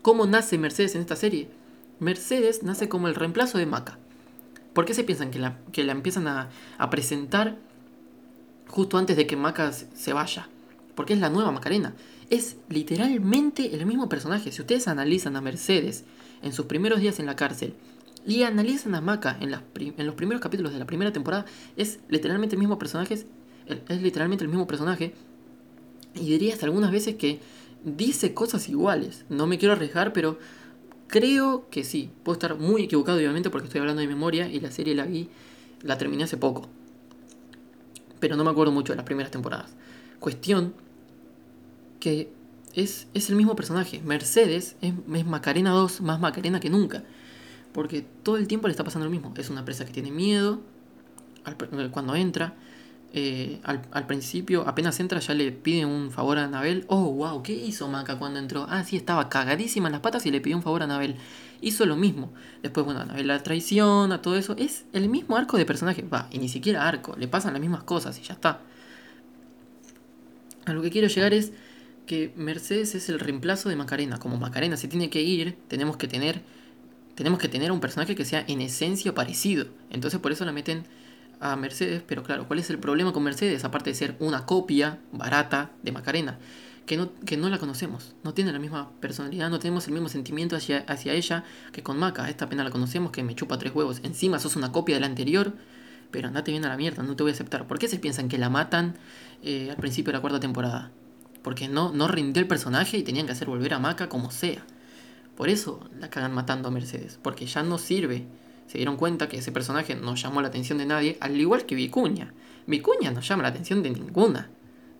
¿Cómo nace Mercedes en esta serie? Mercedes nace como el reemplazo de Maca. ¿Por qué se piensan que la, que la empiezan a, a, presentar justo antes de que Maca se vaya? Porque es la nueva Macarena es literalmente el mismo personaje. Si ustedes analizan a Mercedes en sus primeros días en la cárcel y analizan a Maca en, los primeros capítulos de la primera temporada, es literalmente el mismo personaje. Es, literalmente el mismo personaje. Y diría hasta algunas veces que dice cosas iguales. No me quiero arriesgar, pero creo que sí. Puedo estar muy equivocado, obviamente, porque estoy hablando de memoria y la serie la vi, la terminé hace poco. Pero no me acuerdo mucho de las primeras temporadas. Cuestión que es, es el mismo personaje. Mercedes es, Macarena 2 más Macarena que nunca. Porque todo el tiempo le está pasando lo mismo. Es una empresa que tiene miedo cuando entra. Eh, al, principio, apenas entra, ya le pide un favor a Anabel. Oh, wow, ¿qué hizo Maca cuando entró? Ah, sí, estaba cagadísima en las patas y le pidió un favor a Anabel. Hizo lo mismo. Después, bueno, Anabel la traiciona, todo eso. Es el mismo arco de personaje. Va, y ni siquiera arco. Le pasan las mismas cosas y ya está. A lo que quiero llegar es que Mercedes es el reemplazo de Macarena. Como Macarena se tiene que ir, tenemos que tener tenemos que tener un personaje que sea en esencia parecido. Entonces por eso la meten a Mercedes, pero claro, ¿cuál es el problema con Mercedes? Aparte de ser una copia barata de Macarena, que no, que no la conocemos, no tiene la misma personalidad, no tenemos el mismo sentimiento hacia, hacia ella que con Maca. Esta pena la conocemos que me chupa tres huevos. Encima sos una copia de la anterior, pero andate bien a la mierda, no te voy a aceptar. ¿Por qué se piensan que la matan eh, al principio de la cuarta temporada? porque no, no rindió el personaje y tenían que hacer volver a Maca como sea. Por eso la cagan matando a Mercedes, porque ya no sirve. Se dieron cuenta que ese personaje no llamó la atención de nadie, al igual que Vicuña. Vicuña no llama la atención de ninguna.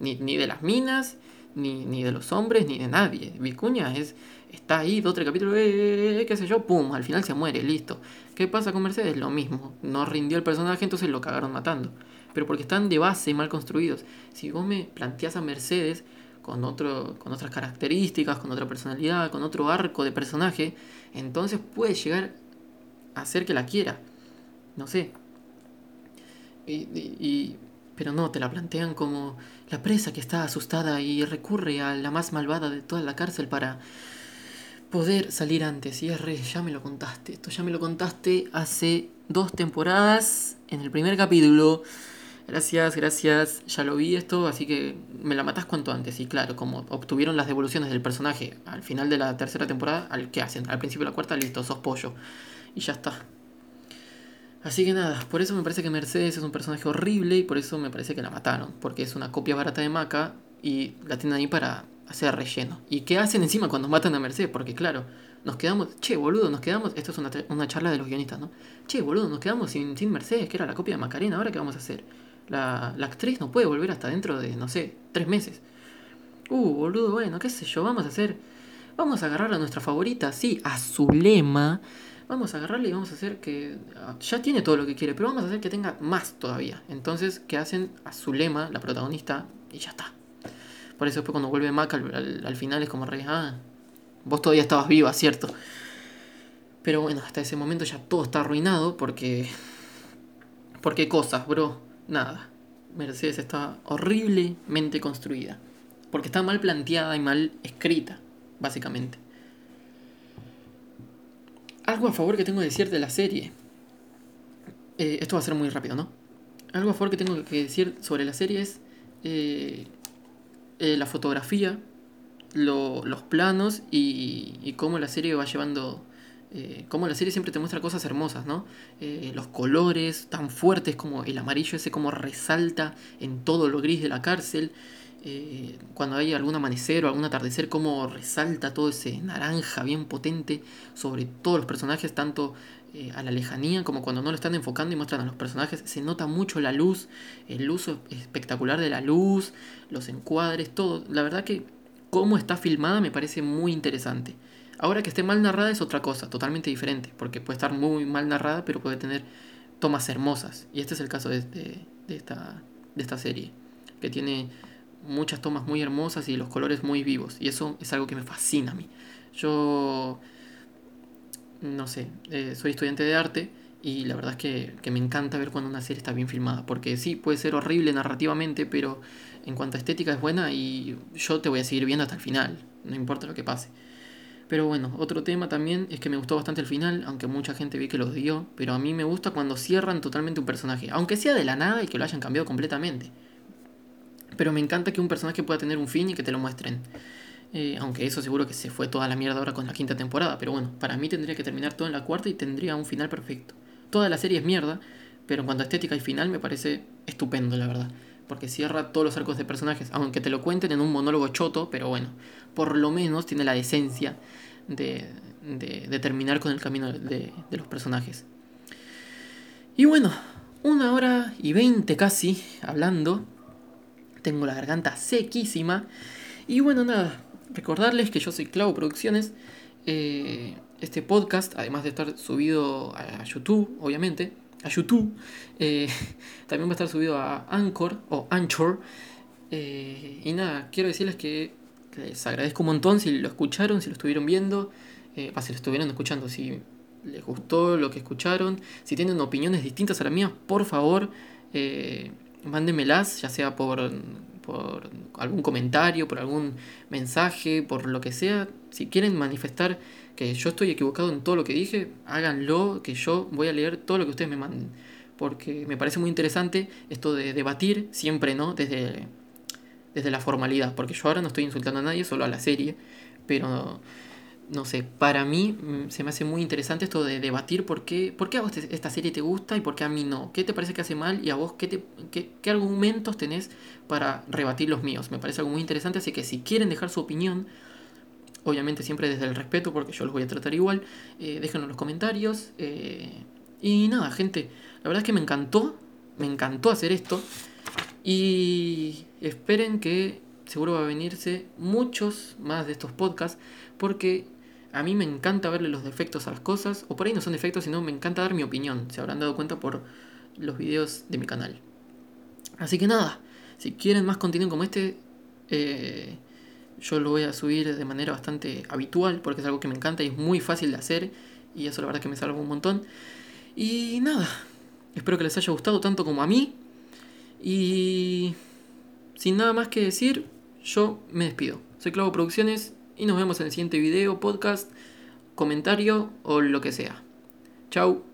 Ni, ni de las minas, ni, ni, de los hombres, ni de nadie. Vicuña es, está ahí, dos, tres capítulos, eh, eh, eh, qué sé yo, pum, al final se muere, listo. ¿Qué pasa con Mercedes? Lo mismo. No rindió el personaje, entonces lo cagaron matando. Pero porque están de base mal construidos. Si vos me planteás a Mercedes con, otro, con otras características, con otra personalidad, con otro arco de personaje, entonces puede llegar a hacer que la quiera. No sé. Y, pero no, te la plantean como la presa que está asustada y recurre a la más malvada de toda la cárcel para poder salir antes. Y es re, ya me lo contaste. Esto ya me lo contaste hace dos temporadas en el primer capítulo. Gracias, gracias. Ya lo vi esto, así que me la matás cuanto antes. Y claro, como obtuvieron las devoluciones del personaje al final de la tercera temporada, al que hacen? Al principio de la cuarta, listo, sos pollo. Y ya está. Así que nada, por eso me parece que Mercedes es un personaje horrible y por eso me parece que la mataron. Porque es una copia barata de Maca y la tienen ahí para hacer relleno. ¿Y qué hacen encima cuando matan a Mercedes? Porque claro, nos quedamos, che, boludo, nos quedamos, esto es una, una charla de los guionistas, ¿no? Che, boludo, nos quedamos sin, sin Mercedes, que era la copia de Macarena, ¿ahora qué vamos a hacer? La, actriz no puede volver hasta dentro de, no sé, tres meses. Uh, boludo, bueno, qué sé yo, vamos a hacer... Vamos a agarrar a nuestra favorita, sí, a Zulema. Vamos a agarrarle y vamos a hacer que... Ya tiene todo lo que quiere, pero vamos a hacer que tenga más todavía. Entonces, ¿qué hacen? A Zulema, la protagonista, y ya está. Por eso después cuando vuelve Mac al, final es como re... Ah, vos todavía estabas viva, ¿cierto? Pero bueno, hasta ese momento ya todo está arruinado porque... Porque cosas, bro nada. Mercedes está horriblemente construida. Porque está mal planteada y mal escrita, básicamente. Algo a favor que tengo que decir de la serie. Eh, esto va a ser muy rápido, ¿no? Algo a favor que tengo que decir sobre la serie es eh, eh, la fotografía, los planos y, y cómo la serie va llevando eh, como la serie siempre te muestra cosas hermosas, ¿no? Eh, los colores tan fuertes como el amarillo ese como resalta en todo lo gris de la cárcel. Eh, cuando hay algún amanecer o algún atardecer, como resalta todo ese naranja bien potente sobre todos los personajes, tanto a la lejanía como cuando no lo están enfocando y muestran a los personajes. Se nota mucho la luz, el uso espectacular de la luz, los encuadres, todo. La verdad que cómo está filmada me parece muy interesante. Ahora que esté mal narrada es otra cosa, totalmente diferente, porque puede estar muy mal narrada, pero puede tener tomas hermosas. Y este es el caso de, esta, de esta serie, que tiene muchas tomas muy hermosas y los colores muy vivos. Y eso es algo que me fascina a mí. Yo, no sé, eh, soy estudiante de arte y la verdad es que, que, me encanta ver cuando una serie está bien filmada. Porque sí, puede ser horrible narrativamente, pero en cuanto a estética es buena y yo te voy a seguir viendo hasta el final, no importa lo que pase. Pero bueno, otro tema también es que me gustó bastante el final, aunque mucha gente vi que lo odió, pero a mí me gusta cuando cierran totalmente un personaje, aunque sea de la nada y que lo hayan cambiado completamente. Pero me encanta que un personaje pueda tener un fin y que te lo muestren. Eh, aunque eso seguro que se fue toda la mierda ahora con la quinta temporada, pero bueno, para mí tendría que terminar todo en la cuarta y tendría un final perfecto. Toda la serie es mierda, pero en cuanto a estética y final me parece estupendo, la verdad. Porque cierra todos los arcos de personajes, aunque te lo cuenten en un monólogo choto, pero bueno, por lo menos tiene la decencia de, terminar con el camino de, los personajes. Y bueno, una hora y veinte casi hablando. Tengo la garganta sequísima. Y bueno, nada, recordarles que yo soy Clavo Producciones. Eh, este podcast, además de estar subido a YouTube, obviamente, a YouTube, eh, también va a estar subido a Anchor o Anchor. Eh, y nada, quiero decirles que les agradezco un montón si lo escucharon, si lo estuvieron viendo, eh, si lo estuvieron escuchando, si les gustó lo que escucharon, si tienen opiniones distintas a las mías, por favor, eh, mándenmelas, ya sea por, por algún comentario, por algún mensaje, por lo que sea. Si quieren manifestar que yo estoy equivocado en todo lo que dije, háganlo, que yo voy a leer todo lo que ustedes me manden. Porque me parece muy interesante esto de debatir siempre, ¿no? Desde desde la formalidad, porque yo ahora no estoy insultando a nadie, solo a la serie, pero no sé, para mí mm, se me hace muy interesante esto de debatir por qué, por qué a vos esta serie te gusta y por qué a mí no, qué te parece que hace mal y a vos qué, te, qué, qué argumentos tenés para rebatir los míos. Me parece algo muy interesante, así que si quieren dejar su opinión, obviamente siempre desde el respeto, porque yo los voy a tratar igual, eh, en los comentarios. Eh, Y nada, gente, la verdad es que me encantó, me encantó hacer esto. Y esperen que seguro va a venirse muchos más de estos podcasts porque a mí me encanta verle los defectos a las cosas, o por ahí no son defectos, sino me encanta dar mi opinión, se habrán dado cuenta por los videos de mi canal. Así que nada, si quieren más contenido como este, eh, yo lo voy a subir de manera bastante habitual porque es algo que me encanta y es muy fácil de hacer y eso la verdad que me salva un montón. Y nada, espero que les haya gustado tanto como a mí y sin nada más que decir, yo me despido. Soy Clavo Producciones y nos vemos en el siguiente video, podcast, comentario o lo que sea. Chau.